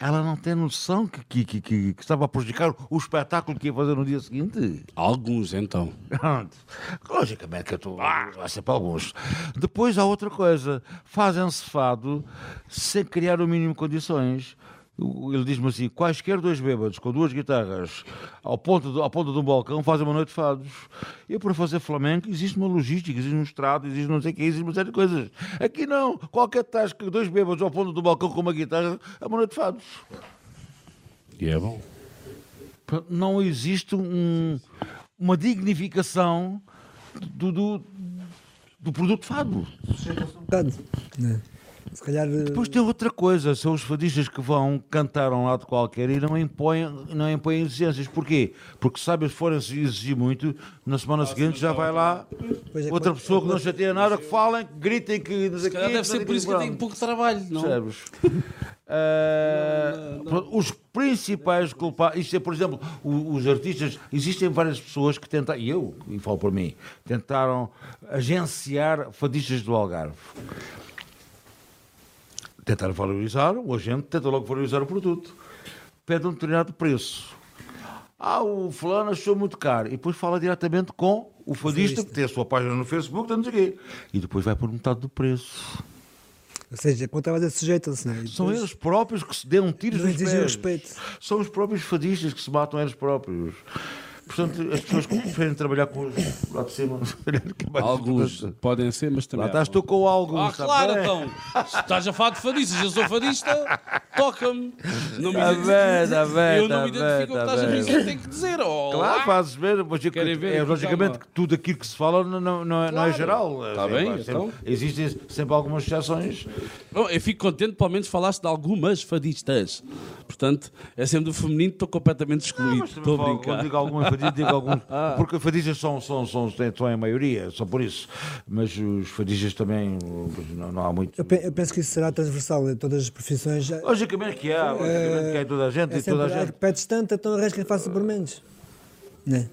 Speaker 4: Ela não tem noção que, que, que, que- que estava a prejudicar o espetáculo que ia fazer no dia seguinte.
Speaker 1: Alguns, então.
Speaker 4: Logicamente que eu estou. Há sempre alguns. Depois há outra coisa. Fazem-se fado sem criar o mínimo de condições. Ele diz-me assim: quaisquer dois bêbados com duas guitarras ao ponto, do, ao ponto de um balcão fazem uma noite de fados. Eu, para fazer flamenco, existe uma logística, existe um estrado, existe não sei o que, existe uma série de coisas. Aqui não. Qualquer tasca, dois bêbados ao ponto do balcão com uma guitarra é uma noite de fados.
Speaker 1: E é bom.
Speaker 4: Não existe um- uma dignificação do, do, do produto fado.
Speaker 2: Um bocado. né? Se calhar. eh,
Speaker 4: Depois tem outra coisa, são os fadistas que vão cantar a um lado qualquer e não impõem, não impõem exigências. Porquê? Porque sabe, se forem exigir muito, na semana seguinte já vai lá
Speaker 2: Pois é,
Speaker 4: outra pessoa que não chateia nada, que falem, que gritem, que não
Speaker 1: Se calhar deve ser
Speaker 4: não
Speaker 1: por isso que eu tenho pouco trabalho, não?
Speaker 4: Percebes? <laughs> Ah, pronto, os principais culpados, isto é, por exemplo, o- os artistas, existem várias pessoas que tentaram, e eu, e falo por mim, tentaram agenciar fadistas do Algarve. Tentaram valorizar, o agente tenta logo valorizar o produto. Pede um determinado preço. Ah, o fulano achou muito caro. E depois fala diretamente com o fadista, que tem a sua página no Facebook, não sei. E depois vai por metade do preço.
Speaker 2: Ou seja, a contrabanda sujeita-se, não é? E
Speaker 4: São
Speaker 2: depois
Speaker 4: eles próprios que se dão tiros
Speaker 2: Não
Speaker 4: nos pés.
Speaker 2: respeito.
Speaker 4: São os próprios fadistas que se matam eles próprios. Portanto, as pessoas que preferem trabalhar com os lá de cima. que é mais
Speaker 1: Alguns podem ser, mas também.
Speaker 4: Lá estás tu com alguns.
Speaker 1: Ah,
Speaker 4: está
Speaker 1: claro,
Speaker 4: bem?
Speaker 1: então. Se estás a falar de fadistas, eu sou fadista, toca-me. Não me
Speaker 4: Tá
Speaker 1: identifico.
Speaker 4: bem, tá bem,
Speaker 1: Eu não
Speaker 4: tá
Speaker 1: me
Speaker 4: bem,
Speaker 1: identifico com o que
Speaker 4: tá
Speaker 1: estás a
Speaker 4: bem.
Speaker 1: dizer, tenho que dizer. Oh,
Speaker 4: Claro, fazes ver, mas eu-
Speaker 1: Querem ver
Speaker 4: é, logicamente que tudo aquilo que se fala não, não, não é, não é
Speaker 1: Claro.
Speaker 4: geral.
Speaker 1: Tá
Speaker 4: É,
Speaker 1: bem,
Speaker 4: sempre-
Speaker 1: então.
Speaker 4: Existem sempre algumas exceções.
Speaker 1: Bom, eu fico contente, pelo menos falaste de algumas fadistas. Portanto, é sempre do feminino, estou completamente excluído. Estou a brincar.
Speaker 4: Quando digo alguns fadistas, digo alguns. <laughs> Porque fadistas são, são, são, são a maioria, só por isso. Mas os fadistas também não, não há muito.
Speaker 2: Eu, pe- eu penso que isso será transversal em todas as profissões.
Speaker 4: Logicamente que há, logicamente que há em toda a gente
Speaker 2: É
Speaker 4: e toda a
Speaker 2: ah,
Speaker 4: gente.
Speaker 2: pedes tanto, então arranjas quem faça por menos. Né?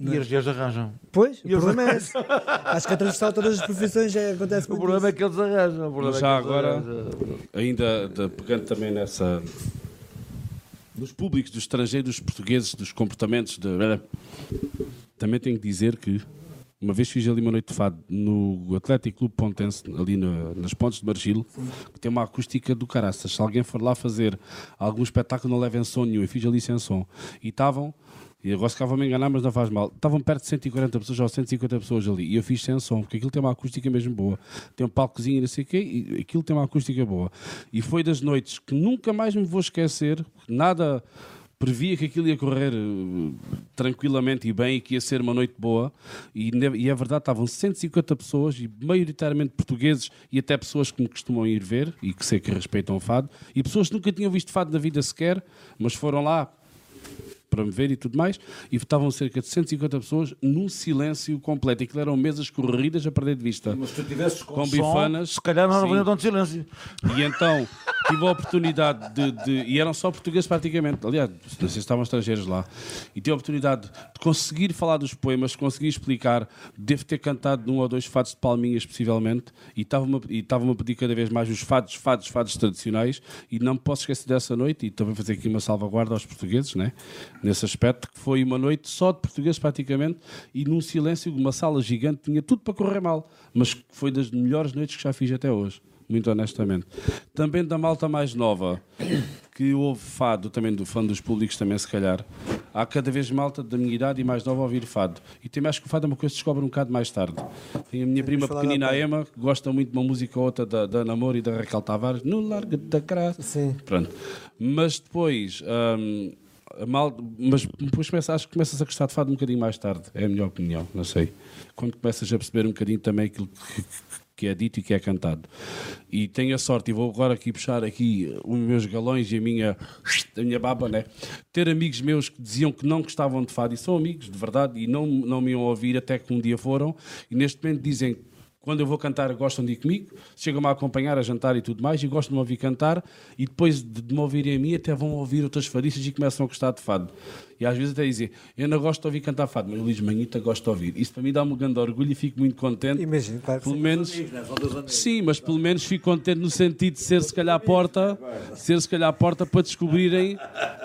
Speaker 4: E as mulheres arranjam.
Speaker 2: Pois, o
Speaker 4: E eles-
Speaker 2: problema é esse. Acho que é transversal a todas as profissões já acontece
Speaker 4: O problema é
Speaker 2: isso.
Speaker 4: que eles arranjam. o problema
Speaker 1: Mas
Speaker 4: é
Speaker 1: já
Speaker 4: que eles
Speaker 1: agora,
Speaker 4: arranjam.
Speaker 1: ainda de- pegando também nessa. Dos públicos, dos estrangeiros, dos portugueses, dos comportamentos. De... Também tenho que dizer que, uma vez fiz ali uma noite de fado no Atlético Clube Pontense, ali na- nas Pontes de Margilo, que tem uma acústica do caraças. Se alguém for lá fazer algum espetáculo, não levem som nenhum. Eu fiz ali sem som. E estavam. E agora se cá vão-me enganar, mas não faz mal. Estavam perto de 140 pessoas ou 150 pessoas ali. E eu fiz sem som, porque aquilo tem uma acústica mesmo boa. Tem um palcozinho e não sei o quê, e aquilo tem uma acústica boa. E foi das noites que nunca mais me vou esquecer. Nada previa que aquilo ia correr eh, tranquilamente e bem e que ia ser uma noite boa. E, e é verdade, estavam 150 pessoas, e maioritariamente portugueses e até pessoas que me costumam ir ver e que sei que respeitam o fado. E pessoas que nunca tinham visto fado na vida sequer, mas foram lá para me ver e tudo mais, e estavam cerca de 150 pessoas num silêncio completo. Aquilo eram mesas corridas a perder de vista.
Speaker 4: Mas se tu tivesses com,
Speaker 1: Com
Speaker 4: som,
Speaker 1: bifanas,
Speaker 4: se calhar não havia de silêncio.
Speaker 1: E então tive a oportunidade de, de- E eram só portugueses praticamente. Aliás, não sei se estavam estrangeiros lá. E tive a oportunidade de conseguir falar dos poemas, conseguir explicar. Devo ter cantado num ou dois fados de palminhas, possivelmente. E estava-me a- e estava-me a pedir cada vez mais os fados, fados, fados tradicionais. E não me posso esquecer dessa noite. E também fazer aqui uma salvaguarda aos portugueses, né? Nesse aspecto, que foi uma noite só de portugueses praticamente. E num silêncio, uma sala gigante, tinha tudo para correr mal. Mas foi das melhores noites que já fiz até hoje muito honestamente. Também da malta mais nova, que ouve fado, também do fã dos públicos, também se calhar. Há cada vez malta da minha idade e mais nova a ouvir fado. E também acho que o fado é uma coisa que se descobre um bocado mais tarde. Tem a minha prima pequenina, a Emma, que gosta muito de uma música ou outra da, da Namor e da Raquel Tavares, no Largo da Graça.
Speaker 2: Sim.
Speaker 1: Pronto. Mas depois. hum, mal, mas depois começa, acho que começas a gostar de fado um bocadinho mais tarde, é a minha opinião, não sei. Quando começas a perceber um bocadinho também aquilo que, que é dito e que é cantado. E tenho a sorte, e vou agora aqui puxar aqui os meus galões e a minha, a minha baba, né? Ter amigos meus que diziam que não gostavam de fado, e são amigos de verdade, e não, não me iam ouvir até que um dia foram, e neste momento dizem quando eu vou cantar gostam de ir comigo, chegam-me a acompanhar a jantar e tudo mais, e gostam de me ouvir cantar, e depois de me ouvirem a mim, até vão ouvir outras fadistas e começam a gostar de fado. E às vezes até dizem, eu não gosto de ouvir cantar fado, mas o Luís Manhita gosta de ouvir. Isso para mim dá-me um grande orgulho e fico muito contente.
Speaker 2: Imagino, claro
Speaker 1: Pelo
Speaker 2: sim.
Speaker 1: menos. Sim, mas pelo menos fico contente no sentido de ser se calhar a porta, ser se calhar a porta para descobrirem,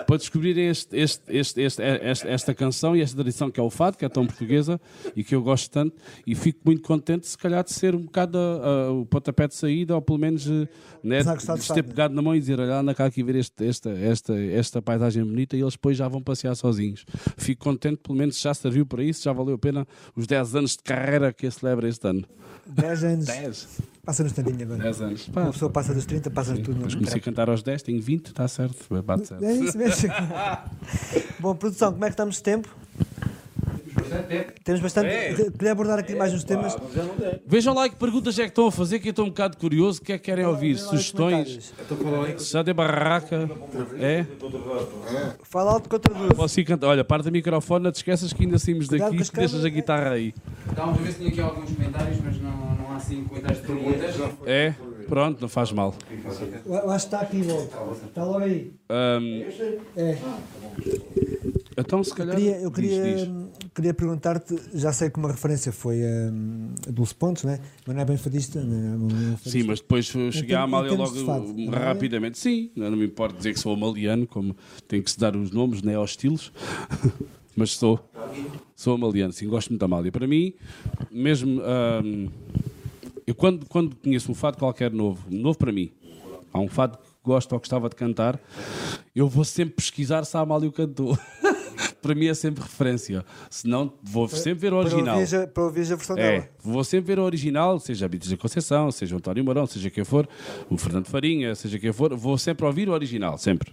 Speaker 1: para descobrirem este, este, este, este- esta, esta canção e esta tradição que é o fado, que é tão portuguesa e que eu gosto tanto, e fico muito contente se calhar de ser um bocado a- a- o pontapé de saída, ou pelo menos né, de
Speaker 2: de
Speaker 1: ter
Speaker 2: né?
Speaker 1: pegado na mão e dizer, olha, anda cá aqui ver este- esta, esta, esta paisagem bonita e eles depois já vão passear sozinhos. Fico contente, pelo menos já serviu para isso, já valeu a pena os 10 anos de carreira que celebra este ano.
Speaker 2: 10 anos.
Speaker 1: 10.
Speaker 2: Passa no instantinho agora.
Speaker 1: 10 anos.
Speaker 2: Uma pessoa passa dos 30, passa de tudo.
Speaker 1: Depois
Speaker 2: Não
Speaker 1: comecei a cantar aos 10, tenho 20, está certo, bate certo.
Speaker 2: É isso mesmo. <laughs> Bom, produção, como é que estamos de tempo? Temos bastante. Queria abordar aqui mais uns temas.
Speaker 1: Vejam lá que perguntas é que estão a fazer, que eu estou um bocado curioso. O que é que querem ouvir?
Speaker 2: Lá os
Speaker 1: Sugestões? Já de barraca? É?
Speaker 2: Fala alto que eu traduzo.
Speaker 1: Posso ir cantar? Olha, parte o microfone, não te esqueças que ainda saímos daqui e deixas a guitarra aí.
Speaker 7: Estávamos a ver se tinha aqui alguns comentários, mas não, não há assim comentários de perguntas.
Speaker 1: É? Pronto, não faz mal.
Speaker 2: Eu acho que está aqui, volta. Está logo aí.
Speaker 1: Ahm,
Speaker 2: É.
Speaker 1: então, se calhar.
Speaker 2: Queria, eu queria,
Speaker 1: diz.
Speaker 2: queria perguntar-te, já sei que uma referência foi hum, a Dulce Pontes, né? mas não é bem fadista. Não é bem fadista.
Speaker 1: Sim, mas depois cheguei à Amália logo
Speaker 2: fado, é?
Speaker 1: rapidamente. Sim, não me importa dizer que sou amaliano, como tem que se dar os nomes, nem aos estilos. <laughs> mas sou. Sou amaliano, sim, gosto muito da Amália. Para mim, mesmo. ahm, eu quando, quando conheço um fado qualquer novo, novo para mim, há um fado que gosto ou gostava de cantar, eu vou sempre pesquisar se a Amália o cantou. <laughs> para mim é sempre referência. Senão vou sempre ver o
Speaker 2: Para
Speaker 1: original.
Speaker 2: a, para ouvires a versão
Speaker 1: É,
Speaker 2: dela.
Speaker 1: vou sempre ver o original, seja a Beatriz da Conceição, seja o António Mourão, seja quem for, o Fernando Farinha, seja quem for, vou sempre ouvir o original, sempre.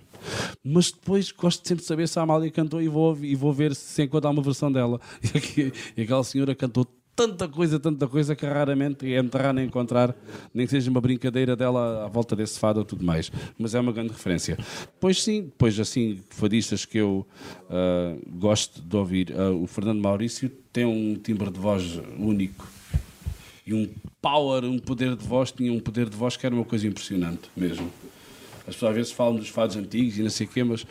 Speaker 1: Mas depois gosto sempre de saber se a Amália cantou e vou, ouvir- e vou ver se encontrar uma versão dela. <laughs> E, aqui- e aquela senhora cantou tanta coisa, tanta coisa que raramente muito raro encontrar, nem que seja uma brincadeira dela à volta desse fado ou tudo mais. Mas é uma grande referência. Depois sim, depois assim, fadistas que eu ah, gosto de ouvir, ah, o Fernando Maurício tem um timbre de voz único e um power, um poder de voz, tinha um poder de voz que era uma coisa impressionante mesmo. As pessoas às vezes falam dos fados antigos e não sei o quê, mas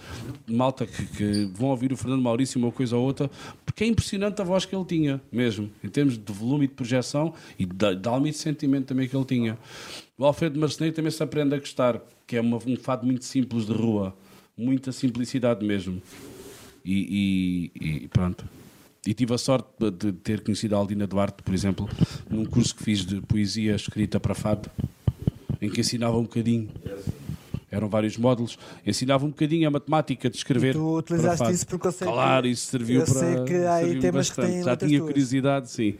Speaker 1: malta que, que vão ouvir o Fernando Maurício uma coisa ou outra, porque é impressionante a voz que ele tinha, mesmo, em termos de volume e de projeção e de, alma e de sentimento também que ele tinha. O Alfredo Marceneiro também se aprende a gostar, que é uma- um fado muito simples de rua, muita simplicidade mesmo. E, e- e pronto. E tive a sorte de- ter conhecido a Aldina Duarte, por exemplo, num curso que fiz de poesia escrita para fado, em que ensinava um bocadinho. Eram vários módulos, ensinava um bocadinho a matemática de escrever.
Speaker 2: E tu
Speaker 1: para
Speaker 2: utilizaste
Speaker 1: fado.
Speaker 2: isso porque eu sei que-
Speaker 1: Claro, isso serviu
Speaker 2: eu
Speaker 1: para.
Speaker 2: sei que há aí temas que
Speaker 1: bastante.
Speaker 2: têm
Speaker 1: Já tinha
Speaker 2: tuas.
Speaker 1: curiosidade, sim.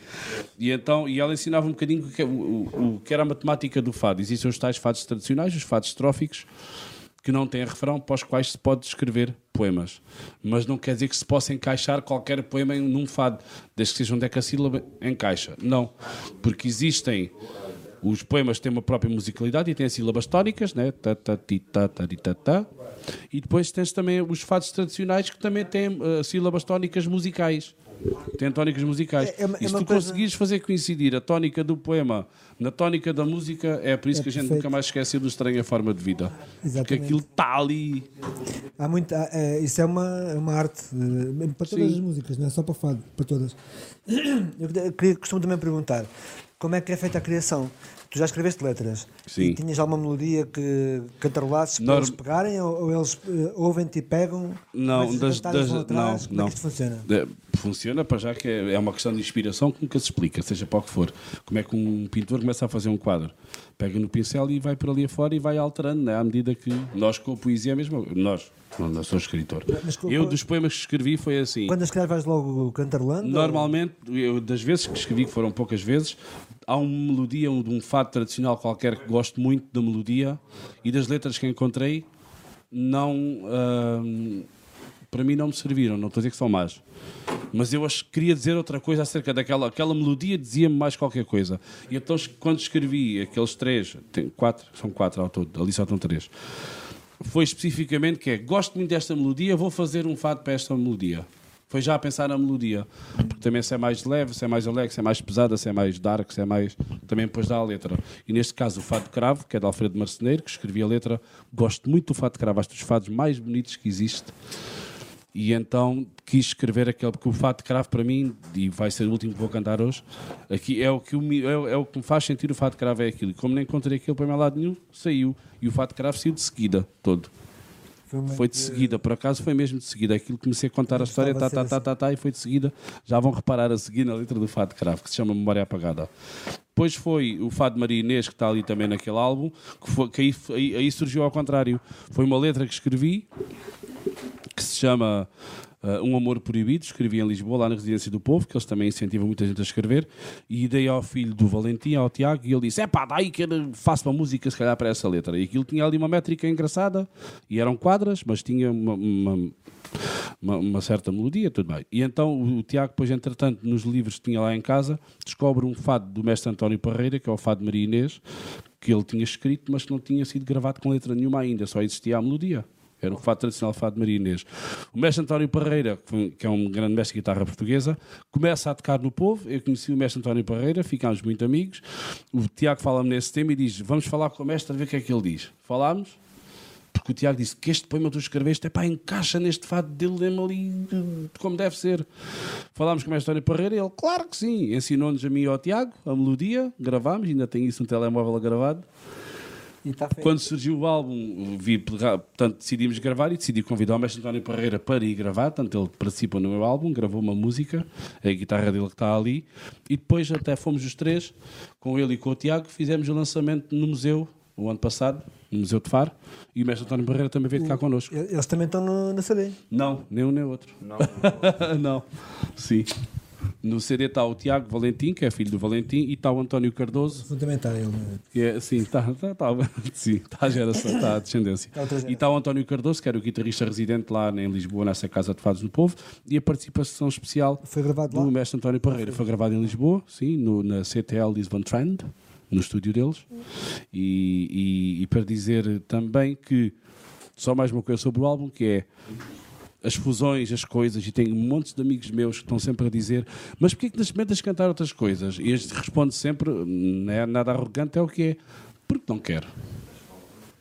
Speaker 1: E então, e ela ensinava um bocadinho o que, o, o- o que era a matemática do fado. Existem os tais fados tradicionais, os fados estróficos, que não têm refrão, para os quais se pode escrever poemas. Mas não quer dizer que se possa encaixar qualquer poema em- num fado, desde que seja um decassílaba, encaixa. Não. Porque existem. Os poemas têm uma própria musicalidade e têm sílabas tónicas, né? ta, ta, ti, ta, ta, ta, ta. e depois tens também os fados tradicionais que também têm eh, sílabas tónicas musicais. Têm tónicas musicais.
Speaker 2: É- é uma-
Speaker 1: e
Speaker 2: é
Speaker 1: se
Speaker 2: uma
Speaker 1: tu
Speaker 2: coisa-
Speaker 1: conseguires fazer coincidir a tónica do poema na tónica da música, é por isso
Speaker 2: É
Speaker 1: que a gente
Speaker 2: perfeito.
Speaker 1: nunca mais esquece do Estranha Forma de Vida. Porque
Speaker 2: Exatamente.
Speaker 1: aquilo está ali.
Speaker 2: Há muito, há, é, isso é uma, é uma arte eh, para todas
Speaker 1: Sim.
Speaker 2: as músicas, não é só para fado, para todas. <clears throat> Eu queria, costumo também perguntar como é que é feita a criação. Tu já escreveste letras
Speaker 1: Sim.
Speaker 2: e tinhas alguma melodia que cantarolasses para
Speaker 1: Norm-
Speaker 2: eles pegarem ou, ou eles eh, ouvem-te e pegam?
Speaker 1: Não, das, das-
Speaker 2: vão atrás?
Speaker 1: não,
Speaker 2: Como
Speaker 1: não.
Speaker 2: é que isto funciona?
Speaker 1: Funciona para já que é, é uma questão de inspiração que nunca se explica, seja para o que for. Como é que um pintor começa a fazer um quadro? Pega no pincel e vai por ali afora e vai alterando, né? à medida que nós com a poesia é mesmo. Nós, não, não sou escritor.
Speaker 2: Mas
Speaker 1: Eu, dos poemas que escrevi, foi assim.
Speaker 2: Quando escreves vais logo cantarolando?
Speaker 1: Normalmente, eu, das vezes que escrevi, que foram poucas vezes, há uma melodia um, de um fado tradicional qualquer que gosto muito da melodia e das letras que encontrei, não. ahm, para mim não me serviram, não estou a dizer que são más. Mas eu acho que queria dizer outra coisa acerca daquela aquela melodia, dizia-me mais qualquer coisa. E então, quando escrevi aqueles três, tem quatro, são quatro ao todo, ali só estão três, foi especificamente que é, gosto muito desta melodia, vou fazer um fado para esta melodia. Foi já a pensar na melodia. Porque também se é mais leve, se é mais alegre, se é mais pesada, se é mais dark, se é mais... Também depois dá a letra. E neste caso o Fado Cravo, que é de Alfredo Marceneiro, que escrevia a letra. Gosto muito do Fado Cravo. Acho dos fados mais bonitos que existe. E então quis escrever aquele, porque o Fado de Cravo para mim, e vai ser o último que vou cantar hoje, aqui é o que, me, é, o- é o que me faz sentir o Fado de Cravo é aquilo. E como nem encontrei aquilo para meu lado nenhum, saiu. E o Fado de Cravo saiu de seguida, todo.
Speaker 2: Foi,
Speaker 1: Foi de seguida, por acaso foi mesmo de seguida. Aquilo comecei a contar a história, tá, tá, tá, tá, tá, e foi de seguida. Já vão reparar a seguir na letra do Fado Cravo, que se chama Memória Apagada. Depois foi o Fado Maria Inês, que está ali também naquele álbum, que, foi, que aí, aí- aí surgiu ao contrário. Foi uma letra que escrevi, que se chama ah, Um Amor Proibido, escrevi em Lisboa, lá na Residência do Povo, que eles também incentivam muita gente a escrever, e dei ao filho do Valentim, ao Tiago, e ele disse: É pá, daí que eu faço uma música, se calhar, para essa letra. E aquilo tinha ali uma métrica engraçada, e eram quadras, mas tinha uma, uma- uma- uma certa melodia, tudo bem. E então o, o Tiago, depois, entretanto, nos livros que tinha lá em casa, descobre um fado do mestre António Parreira, que é o fado de Maria Inês, que ele tinha escrito, mas que não tinha sido gravado com letra nenhuma ainda, só existia a melodia. Era o fado tradicional fado de Maria Inês. O mestre António Parreira, que é um grande mestre de guitarra portuguesa, começa a tocar no povo. Eu conheci o mestre António Parreira, ficámos muito amigos. O Tiago fala-me nesse tema e diz: Vamos falar com o mestre a ver o que é que ele diz. Falámos, porque o Tiago disse que este poema tu escreveste é pá, encaixa neste fado dele, ali como deve ser. Falámos com o mestre António Parreira e ele, claro que sim, ensinou-nos a mim e ao Tiago a melodia, gravámos, ainda tenho isso no telemóvel gravado.
Speaker 2: Feito.
Speaker 1: Quando surgiu o álbum, vi, portanto, decidimos gravar e decidi convidar o mestre António Parreira para ir gravar. Portanto, ele participa no meu álbum, gravou uma música, a guitarra dele que está ali. E depois, até fomos os três, com ele e com o Tiago, fizemos o lançamento no museu, o ano passado, no Museu de Faro. E o mestre António Parreira também veio cá connosco.
Speaker 2: Eles também estão no, na CD.
Speaker 1: Não, nem um nem outro. Não, <laughs> não. Sim. No CD está o Tiago Valentim, que é filho do Valentim, e está o António Cardoso,
Speaker 2: Fundamental ele. né?
Speaker 1: que é, sim, está tá, tá, sim, tá a geração, está a descendência. E está o António Cardoso, que era o guitarrista residente lá em Lisboa, nessa Casa de Fados no Povo, e a participação especial
Speaker 2: Foi gravado
Speaker 1: do mestre António Parreira. Foi gravado em Lisboa, sim, no, na CTL Lisbon Trend, no estúdio deles. E, e- e para dizer também que, só mais uma coisa sobre o álbum, que é as fusões, as coisas, e tenho montes de amigos meus que estão sempre a dizer mas porquê que nas experimentas cantar outras coisas? E este responde sempre, não é nada arrogante, é o que é, porque não quero.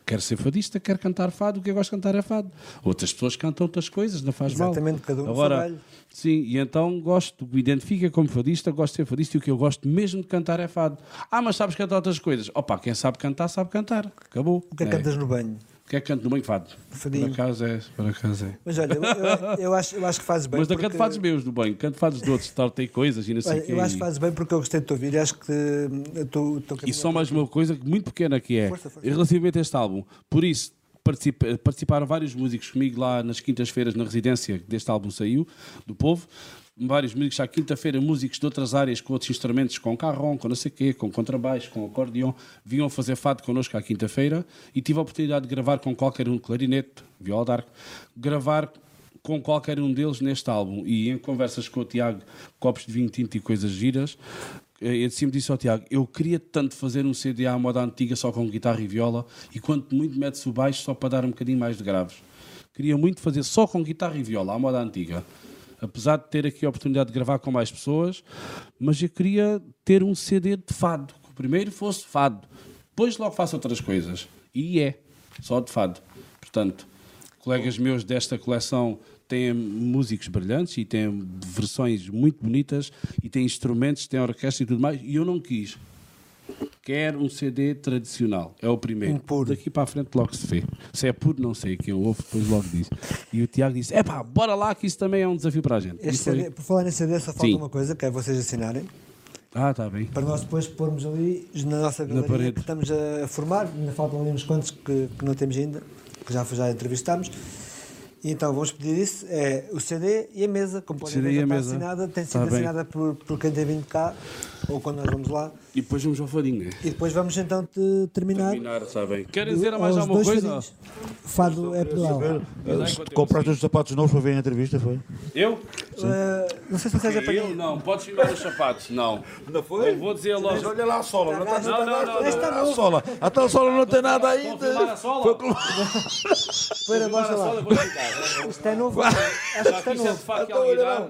Speaker 1: Quero ser fadista, quero cantar fado, o que eu gosto de cantar é fado. Outras pessoas cantam outras coisas, não faz mal.
Speaker 2: Exatamente, cada um
Speaker 1: Agora,
Speaker 2: galho.
Speaker 1: Sim, e então gosto, me identifica como fadista, gosto de ser fadista e o que eu gosto mesmo de cantar é fado. Ah, mas sabes cantar outras coisas? Opa, quem sabe cantar, sabe cantar. Acabou.
Speaker 2: O que é que
Speaker 1: É.
Speaker 2: cantas no banho?
Speaker 1: O que é que canto no banho fado?
Speaker 2: Fadinho.
Speaker 1: Por acaso é, por acaso é.
Speaker 2: Mas olha, eu, eu- eu acho, eu acho que fazes bem.
Speaker 1: Mas não
Speaker 2: porque-
Speaker 1: canto fados meus do banho, canto fados de outros, tortei coisas e não sei o quê.
Speaker 2: eu acho que fazes bem porque eu gostei de te ouvir e acho que hum, tô
Speaker 1: E só mais uma coisa muito pequena que é,
Speaker 2: Força, força.
Speaker 1: relativamente a este álbum. Por isso, participa- participaram vários músicos comigo lá nas quintas-feiras na residência que deste álbum saiu, do Povo. Vários músicos à quinta-feira, músicos de outras áreas com outros instrumentos, com carrom, com não sei o quê, com contrabaixo, com acordeão, vinham fazer fado connosco à quinta-feira e tive a oportunidade de gravar com qualquer um, clarinete, viola d'arco, gravar com qualquer um deles neste álbum e em conversas com o Tiago, copos de vinho tinto e coisas giras, eh, eu sempre disse ao Tiago, eu queria tanto fazer um CD à moda antiga só com guitarra e viola e quanto muito mete-se o baixo só para dar um bocadinho mais de graves. Queria muito fazer só com guitarra e viola à moda antiga. Apesar de ter aqui a oportunidade de gravar com mais pessoas, mas eu queria ter um CD de fado. Que primeiro fosse fado. Depois logo faço outras coisas. E é. Só de fado. Portanto, colegas meus desta coleção têm músicos brilhantes e têm versões muito bonitas e têm instrumentos, têm orquestra e tudo mais. E eu não quis. Quero um CD tradicional. É o primeiro.
Speaker 2: Um puro.
Speaker 1: Daqui para a frente logo se vê. Se é puro, não sei. Quem ouve depois logo diz. E o Tiago disse: é pá, bora lá que isso também é um desafio para a gente.
Speaker 2: Este
Speaker 1: foi-
Speaker 2: CD, por falar em CD, só falta
Speaker 1: Sim.
Speaker 2: uma coisa, que é vocês assinarem,
Speaker 1: Ah, está bem.
Speaker 2: para nós depois pormos ali na nossa galeria
Speaker 1: parede.
Speaker 2: que estamos a formar, ainda faltam ali uns quantos que, que não temos ainda, que já, já entrevistámos. E então vamos pedir isso, é o CD e a mesa, como podem
Speaker 1: CD
Speaker 2: ver,
Speaker 1: e
Speaker 2: já
Speaker 1: a
Speaker 2: está
Speaker 1: mesa.
Speaker 2: assinada, tem
Speaker 1: Está
Speaker 2: sido
Speaker 1: bem.
Speaker 2: assinada por, por quem tem vindo cá, ou quando nós vamos lá.
Speaker 1: E depois vamos ao fadinho. né?
Speaker 2: E depois vamos então te terminar.
Speaker 1: Terminar, está bem. Querem dizer mais alguma coisa?
Speaker 2: fadinhos. Fado é pedal.
Speaker 4: Compraste os sapatos novos para ver a entrevista, foi?
Speaker 1: Eu?
Speaker 2: Uh, não sei se vocês apanham.
Speaker 1: Eu não. Podes filmar os sapatos. Não.
Speaker 4: Não foi?
Speaker 1: Eu vou dizer logo.
Speaker 4: Olha lá a sola, não está
Speaker 2: Não,
Speaker 1: não, não, não.
Speaker 2: Esta
Speaker 4: a
Speaker 2: não.
Speaker 4: sola. Até a sola não tem nada
Speaker 1: a
Speaker 4: ainda.
Speaker 1: a sola?
Speaker 2: Mostra lá.
Speaker 1: eu vou ficar.
Speaker 2: Isto é novo. Acho que isto é novo.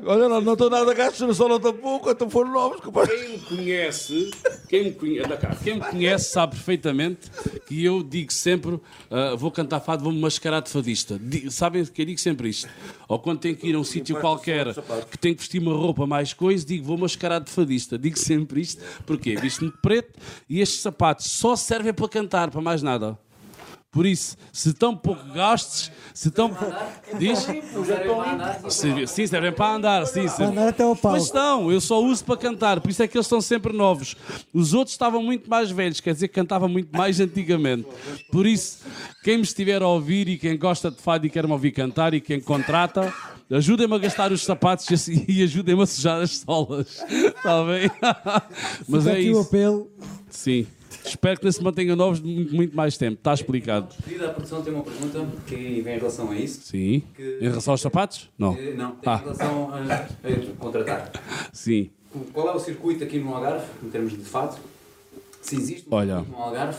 Speaker 4: Olha lá, não estou nada gasto na sola tampouco, então foram novos.
Speaker 1: Quem conhece, quem me conhece, cá, quem me conhece sabe perfeitamente que eu digo sempre: ah, vou cantar fado, vou-me mascarar de fadista. Di- Sabem que eu digo sempre isto? Ou quando tenho que ir a um sítio qualquer que tenho que vestir uma roupa mais coisa, digo: vou mascarar de fadista. Digo sempre isto, porque visto-me preto e estes sapatos só servem para cantar, para mais nada. Por isso, se tão pouco gastes, se tão. Diz?
Speaker 7: Andar.
Speaker 1: Se- Sim, servem para andar, sim.
Speaker 2: Para andar até ao palco.
Speaker 1: Pois estão, eu só uso para cantar, por isso é que eles estão sempre novos. Os outros estavam muito mais velhos, quer dizer que cantavam muito mais antigamente. Por isso, quem me estiver a ouvir e quem gosta de fado e quer me ouvir cantar e quem contrata, ajudem-me a gastar os sapatos e assim- e ajudem-me a sujar as solas. Está bem? Mas
Speaker 2: Fica
Speaker 1: é
Speaker 2: aqui o
Speaker 1: isso.
Speaker 2: apelo.
Speaker 1: Sim. Espero que não se mantenham novos muito, muito mais tempo. Está explicado.
Speaker 7: Devido à produção, tem uma pergunta que vem em relação a isso.
Speaker 1: Sim. Em relação aos sapatos? Não.
Speaker 7: Eh, Não, tem
Speaker 1: Ah.
Speaker 7: em relação a, a contratar. <laughs>
Speaker 1: Sim.
Speaker 7: Qual é o circuito aqui no Algarve, em termos de fado? Se existe um
Speaker 1: Olha.
Speaker 7: no Algarve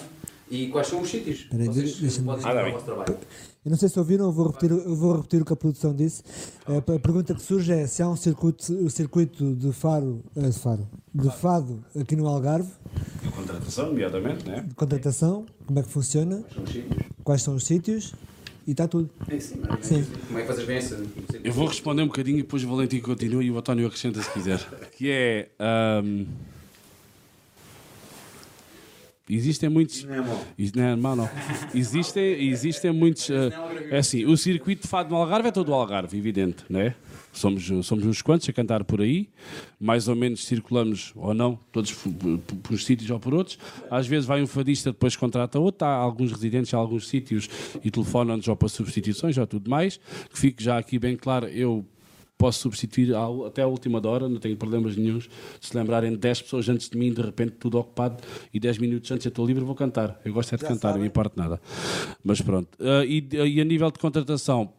Speaker 7: e quais são os sítios que
Speaker 2: Peraí,
Speaker 7: vocês
Speaker 2: deixa-me-
Speaker 7: podem
Speaker 1: Ah,
Speaker 7: fazer
Speaker 1: bem.
Speaker 7: o vosso trabalho?
Speaker 2: Eu não sei se ouviram, eu vou repetir, eu vou repetir o que a produção disse. A, a pergunta que surge é se há um circuito, o circuito de faro, eh, de faro, de fado aqui no Algarve,
Speaker 1: Contratação, imediatamente, né?
Speaker 2: de contratação, como é que funciona,
Speaker 7: São os sítios?
Speaker 2: quais são os sítios e está tudo.
Speaker 7: É, sim, mas
Speaker 2: Sim.
Speaker 7: Como é que vocês veem esse
Speaker 1: Eu vou responder um bocadinho e depois o Valentim continua e o António acrescenta se quiser. <laughs> Que é. ahm, Existem muitos.
Speaker 4: Não é.
Speaker 1: Is- Não é mau, não. Existem, existem muitos. ah, é assim, o circuito de fado no Algarve é todo o Algarve, evidente, não é? Somos, somos uns quantos a cantar por aí, mais ou menos circulamos ou não, todos por, por- uns sítios ou por outros. Às vezes vai um fadista, depois contrata outro. Há alguns residentes em alguns sítios e telefonam-nos ou para substituições ou tudo mais. Que fique já aqui bem claro, eu posso substituir até a última hora, não tenho problemas nenhums. Se lembrarem de 10 pessoas antes de mim, de repente tudo ocupado, e 10 minutos antes eu estou livre, vou cantar. Eu gosto é de cantar, não me importa nada. Mas pronto. Ah, e, e a nível de contratação,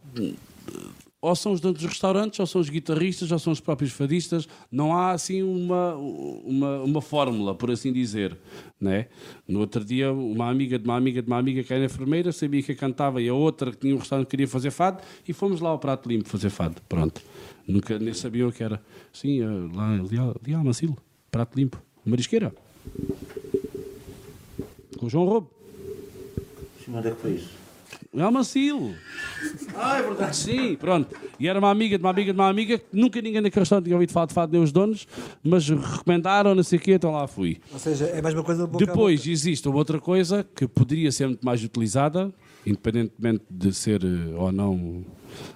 Speaker 1: ou são os donos dos restaurantes, ou são os guitarristas, ou são os próprios fadistas. Não há assim uma, uma, uma fórmula, por assim dizer. Né? No outro dia, uma amiga de uma amiga de uma amiga que era enfermeira sabia que cantava e a outra que tinha um restaurante que queria fazer fado e fomos lá ao Prato Limpo fazer fado. Pronto. Nunca nem sabiam o que era. Sim, eh, lá ali, ali ao Macilo, Prato Limpo, Marisqueira. Com o João Roubo.
Speaker 4: Onde é que foi isso?
Speaker 1: É Almacilo. Ah, é verdade. Sim, pronto. E era uma amiga de uma amiga de uma amiga que nunca ninguém naquele restaurante tinha ouvido falar de fado, nem os donos, mas recomendaram, não sei o quê, então lá fui.
Speaker 2: Ou seja, é mais uma coisa de a
Speaker 1: Depois existe uma outra coisa que poderia ser muito mais utilizada, independentemente de ser eh, ou não,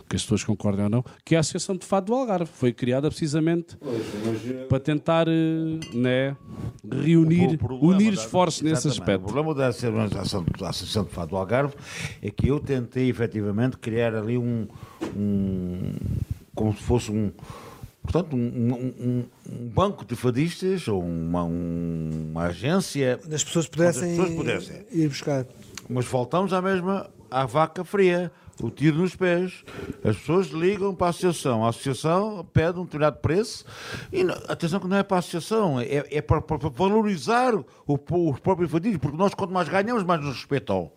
Speaker 1: que as pessoas concordem ou não, que é a Associação de Fado do Algarve. Foi criada precisamente para tentar eh, né, reunir,
Speaker 4: problema
Speaker 1: unir esforços nesse aspecto.
Speaker 4: O problema da Associação, da Associação de Fado do Algarve é que eu tentei efetivamente criar ali um, um como se fosse um portanto um, um- um- um banco de fadistas ou uma, um- uma agência
Speaker 2: Onde as pessoas pudessem,
Speaker 4: Onde as pessoas pudessem.
Speaker 2: ir buscar.
Speaker 4: mas voltamos à mesma à vaca fria o tiro nos pés as pessoas ligam para a associação a associação pede um determinado preço e não- atenção que não é para a associação é, é para, para- valorizar o, os próprios fadistas porque nós quanto mais ganhamos mais nos respeitam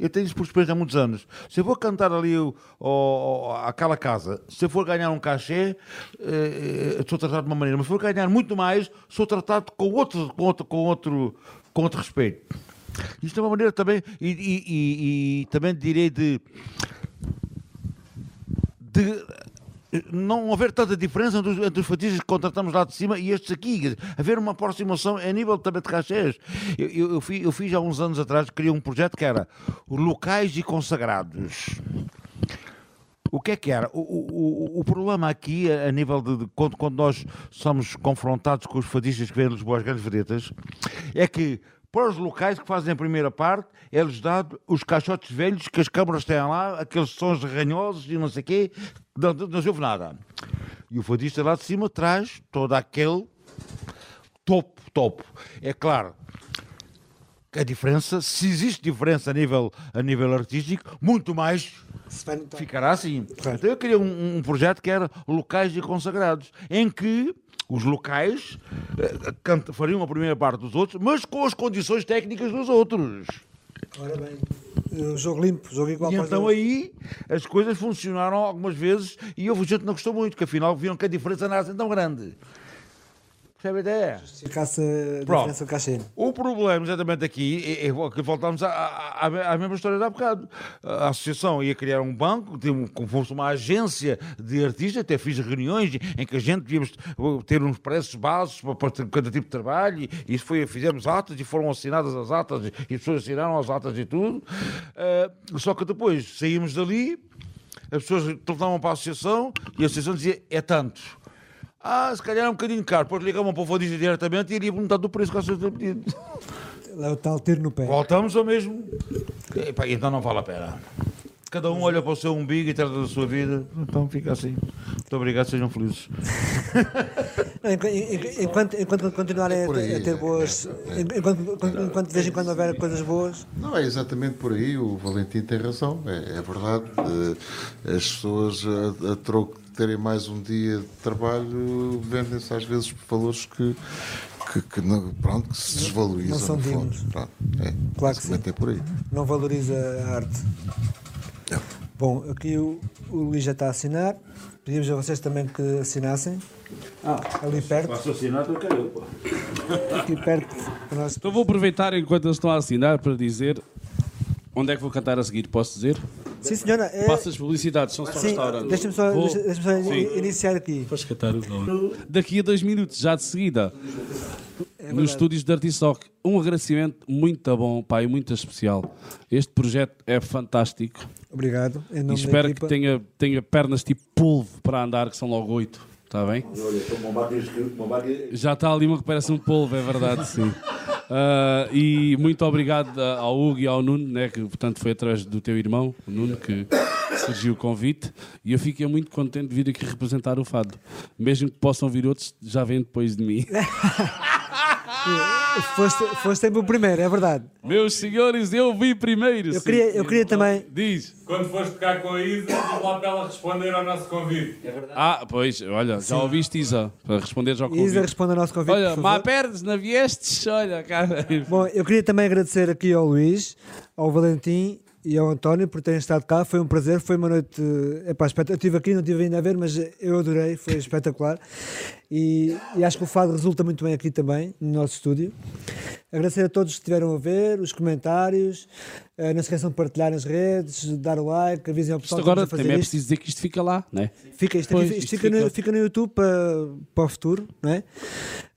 Speaker 4: eu tenho isso por experiência há muitos anos. Se eu vou cantar ali o- o- aquela casa, se eu for ganhar um cachê, eh, eh, sou tratado de uma maneira, mas se for ganhar muito mais, sou tratado com outro, com outro, com outro, com outro respeito. Isto é uma maneira também, e, e- e- e também direi de, de não haver tanta diferença entre os, entre os que contratamos lá de cima e estes aqui. Haver uma aproximação a nível também de cachês. Eu, eu, eu, fiz, eu fiz há uns anos atrás, criei um projeto que era locais e consagrados. O que é que era? O, o, o- problema aqui, a, nível de, de- quando, quando nós somos confrontados com os fadistas que vêm Lisboa, as grandes vedetas, é que para os locais que fazem a primeira parte, é-lhes dado os caixotes velhos que as câmaras têm lá, aqueles sons ranhosos e não sei o quê, não, não se ouve nada. E o fadista lá de cima traz todo aquele topo, topo. É claro, que a diferença, se existe diferença a nível, a nível artístico, muito mais ficará assim. Então eu queria um, um projeto que era locais e consagrados, em que os locais eh, canta- fariam a primeira parte dos outros, mas com as condições técnicas dos outros.
Speaker 2: Ora bem, o jogo limpo, jogo igual
Speaker 4: E
Speaker 2: para
Speaker 4: então aí as coisas funcionaram algumas vezes e houve gente que não gostou muito, que afinal viram que a diferença não era assim tão grande. Percebe a ideia?
Speaker 2: Ficasse a diferença do cachê.
Speaker 4: O problema, exatamente aqui, é, é que voltamos à, à, à- mesma história de há bocado. A associação ia criar um banco, como fosse uma agência de artistas, até fiz reuniões em que a gente devíamos ter uns preços básicos para, para cada tipo de trabalho, e isso foi, fizemos atas e foram assinadas as atas, e as pessoas assinaram as atas e tudo. Ah, só que depois saímos dali, as pessoas telefonavam para a associação e a associação dizia é tanto. Ah, se calhar é um bocadinho caro. Depois ligavam para o fadista diretamente e iria perguntar do preço que associação tinha pedido.
Speaker 2: Lá o tal tiro no pé.
Speaker 4: Voltamos ao mesmo. Epá, então não vale a pena. Cada um olha para o seu umbigo e trata da sua vida. Então fica assim. Muito obrigado, sejam felizes. <laughs>
Speaker 2: Enquanto, enquanto continuarem a
Speaker 5: por aí,
Speaker 2: ter, a ter
Speaker 5: é,
Speaker 2: boas. Enquanto, enquanto, enquanto de vez em quando houver coisas boas.
Speaker 5: Não, é exatamente por aí, o Valentim tem razão, é, é verdade. Eh, As pessoas, a, a troco de terem mais um dia de trabalho, vendem-se às vezes por valores que, que, que não, pronto, que se desvalorizam.
Speaker 2: Não são dignos.
Speaker 5: Pronto, é,
Speaker 2: Claro que
Speaker 5: basicamente é por aí.
Speaker 2: não valoriza a arte. Bom, aqui o, o Luís já está a assinar. Pedimos a vocês também que assinassem. ali perto,
Speaker 4: assinar, eu quero. pô.
Speaker 2: aqui perto. nós-
Speaker 1: Então vou aproveitar enquanto eles estão a assinar para dizer onde é que vou cantar a seguir. Posso dizer?
Speaker 2: Sim, senhora. É,
Speaker 1: Passa as publicidades, são só
Speaker 2: sim,
Speaker 1: restaurantes.
Speaker 2: deixa-me só,
Speaker 1: Vou-
Speaker 2: deixa- só in- iniciar aqui.
Speaker 1: Podes cantar o Daqui a dois minutos, já de seguida, nos estúdios de Artisoc. Um agradecimento muito bom, pai, muito especial. Este projeto é fantástico
Speaker 2: Obrigado. Em
Speaker 1: e espero que tenha, tenha pernas tipo polvo para andar, que são logo oito. Está bem? Já está ali uma que parece um polvo, é verdade, sim. Ah, e muito obrigado ao Hugo e ao Nuno, né, que portanto foi através do teu irmão, o Nuno, que surgiu o convite. E eu fiquei muito contente de vir aqui representar o Fado. Mesmo que possam vir outros, já vêm depois de mim. <laughs>
Speaker 2: Foste, foste sempre o primeiro, é verdade.
Speaker 1: Meus senhores, eu vi primeiro.
Speaker 2: Eu
Speaker 1: sim,
Speaker 2: queria, eu queria também.
Speaker 1: Diz.
Speaker 7: Quando foste tocar com a Isa, lá para ela responder ao nosso convite.
Speaker 1: Ah, pois, olha, já ouviste, Isa, para responderes ao convite.
Speaker 2: Isa responde ao nosso convite.
Speaker 1: Olha, má perdes, não viestes? Olha, cara.
Speaker 2: Bom, eu queria também agradecer aqui ao Luís, ao Valentim e ao António por terem estado cá. Foi um prazer, foi uma noite. eh, Epá, espet- eu estive aqui, não estive ainda a ver, mas eu adorei, foi espetacular. E, e acho que o fado resulta muito bem aqui também, no nosso estúdio. Agradecer a todos que estiveram a ver, os comentários. eh, não se esqueçam de partilhar nas redes, dar o like, avisem ao
Speaker 1: Isto
Speaker 2: pessoal que
Speaker 1: agora
Speaker 2: a fazer
Speaker 1: também é
Speaker 2: isto.
Speaker 1: preciso dizer que isto fica lá, não é?
Speaker 2: Fica, isto,
Speaker 1: Pois,
Speaker 2: isto
Speaker 1: isto
Speaker 2: fica, No,
Speaker 1: fica-
Speaker 2: fica no YouTube para, para o futuro, não é?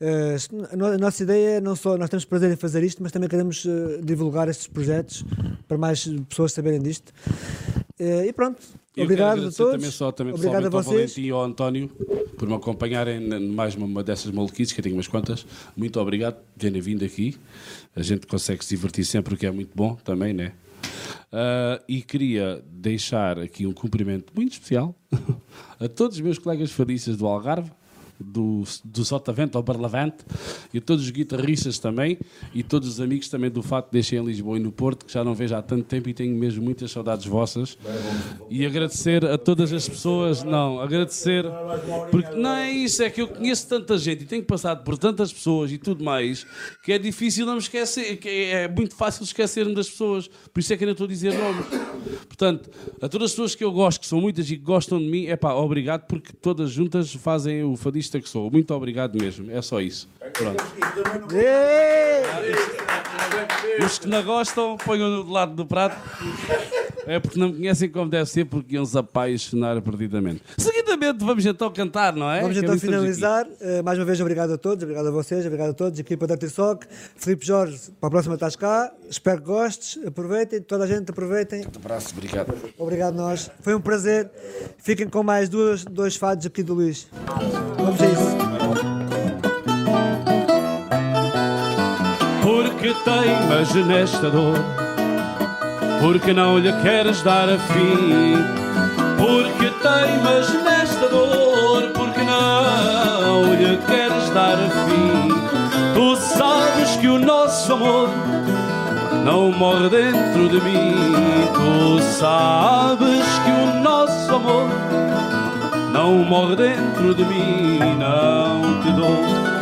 Speaker 2: Eh, a no- a nossa ideia é não só nós temos prazer em fazer isto, mas também queremos eh, divulgar estes projetos para mais pessoas saberem disto. Eh, e pronto,
Speaker 1: Eu
Speaker 2: obrigado a todos.
Speaker 1: Também só, também
Speaker 2: obrigado a vocês.
Speaker 1: Valentim e ao António por me acompanharem em mais uma, dessas maluquices, que eu tenho umas quantas. Muito obrigado por terem vindo aqui. A gente consegue se divertir sempre, o que é muito bom também, né? Ah, e queria deixar aqui um cumprimento muito especial <laughs> a todos os meus colegas fadistas do Algarve, do, do Sotavento ao Barlavante, e todos os guitarristas também, e todos os amigos também do Fato deixei em Lisboa e no Porto, que já não vejo há tanto tempo e tenho mesmo muitas saudades vossas. E agradecer a todas as pessoas, não, agradecer, porque não é isso, é que eu conheço tanta gente e tenho passado por tantas pessoas e tudo mais, que é difícil não me esquecer, que é muito fácil esquecer-me das pessoas, por isso é que não estou a dizer nomes. Portanto, a todas as pessoas que eu gosto, que são muitas e que gostam de mim, é pá, obrigado, porque todas juntas fazem o fadista que sou. Muito obrigado mesmo, é só isso. Pronto. Os que não gostam, ponham do lado do prato. É porque não me conhecem como deve ser, porque iam-se apaixonar perdidamente. Seguidamente, vamos então cantar, não é?
Speaker 2: Vamos
Speaker 1: Que é
Speaker 2: então finalizar. Eh, mais uma vez, obrigado a todos, obrigado a vocês, obrigado a todos. Equipa da Artisoc, Filipe Jorge, para a próxima estás cá. Espero que gostes, aproveitem, toda a gente aproveitem.
Speaker 1: Um abraço, obrigado.
Speaker 2: Obrigado a nós. Foi um prazer. Fiquem com mais duas, dois fados aqui do Luís.
Speaker 8: Porque teimas nesta dor Porque não lhe queres dar a fim. Porque teimas nesta dor Porque não lhe queres dar a fim. Tu sabes que o nosso amor Não morre dentro de mim. Tu sabes que o nosso amor Não morre dentro de mim Não te dou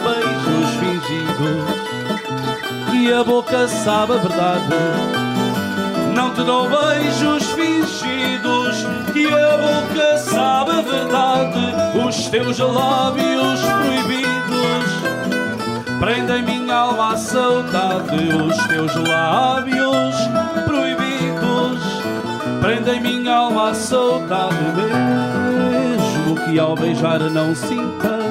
Speaker 8: beijos fingidos que a boca sabe a verdade. Não te dou beijos fingidos, que a boca sabe a verdade. Os teus lábios proibidos
Speaker 1: Prende em minha alma a saudade os teus lábios proibidos. Prende em minha alma a saudade, mesmo que ao beijar não sintas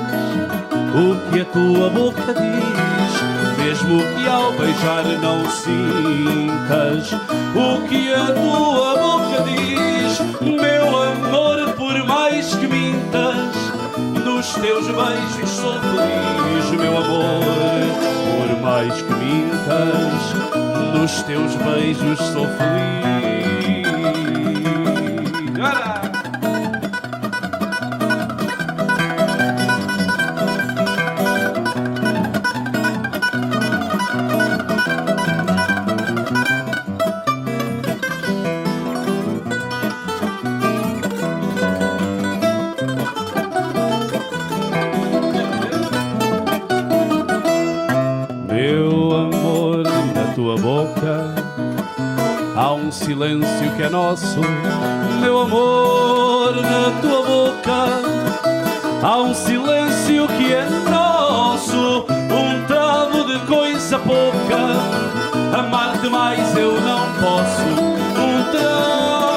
Speaker 1: o que a tua boca diz. Mesmo que ao beijar não sintas o que a tua boca diz, meu amor, por mais que mintas, nos teus beijos sou feliz, meu amor. Por mais que mintas, nos teus beijos sou feliz. Silêncio que é nosso. Meu amor, na tua boca há um silêncio que é nosso. Um travo de coisa pouca, amar-te mais eu não posso. Um travo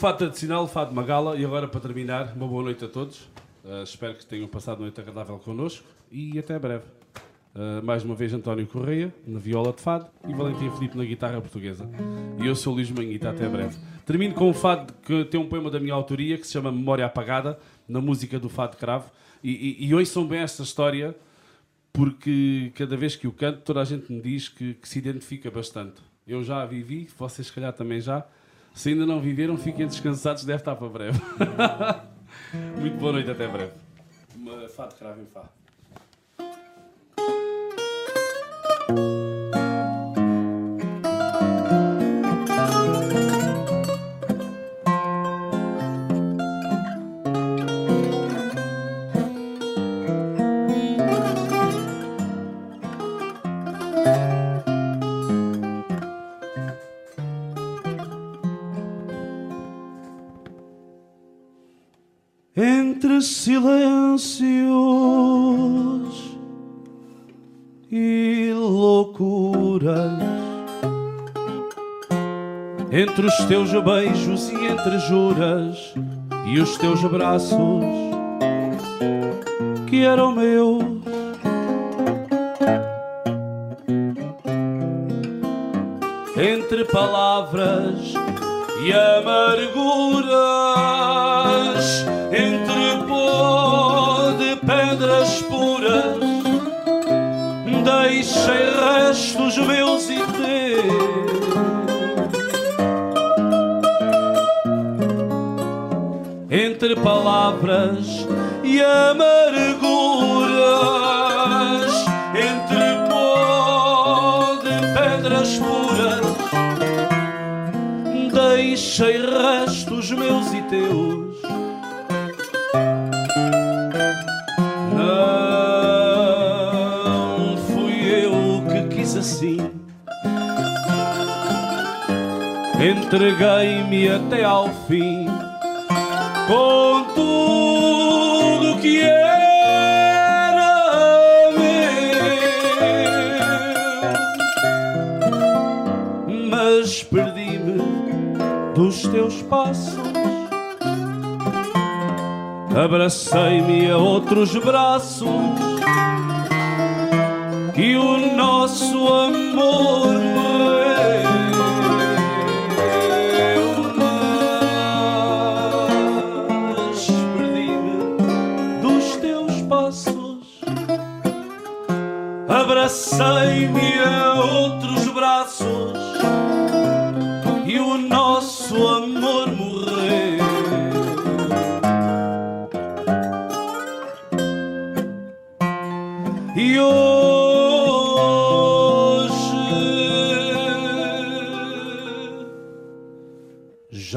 Speaker 1: fato tradicional, o fato de Magala, e agora para terminar, uma boa noite a todos. Uh, espero que tenham passado uma noite agradável connosco e até breve. Uh, mais uma vez António Correia na viola de fado e Valentim Filipe na guitarra portuguesa. E eu sou Luís Manguita, até breve. Termino com um fado que tem um poema da minha autoria que se chama Memória Apagada, na música do Fado Cravo. E, e, e ouçam bem esta história porque cada vez que o canto toda a gente me diz que, que se identifica bastante. Eu já a vivi, vocês se calhar também já. Se ainda não viveram, fiquem descansados, deve estar para breve. <laughs> Muito boa noite, até breve. Fá de cravo em Fá. Entre os teus beijos e entre juras e os teus braços que eram meus. Entre palavras e amarguras, entre pó de pedras puras, deixei restos meus e teus. Palavras e amarguras, entre pó de pedras puras deixei restos meus e teus. Não fui eu que quis assim. Entreguei-me até ao fim dos teus passos. Abracei-me a outros braços e o nosso amor. Mas perdi-me dos teus passos. Abracei-me a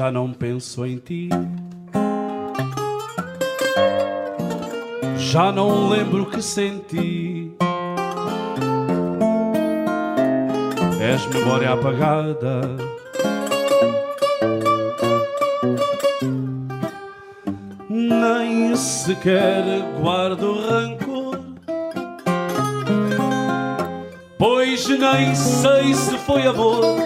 Speaker 1: já não penso em ti. Já não lembro o que senti. és memória apagada. Nem sequer guardo rancor, pois nem sei se foi amor.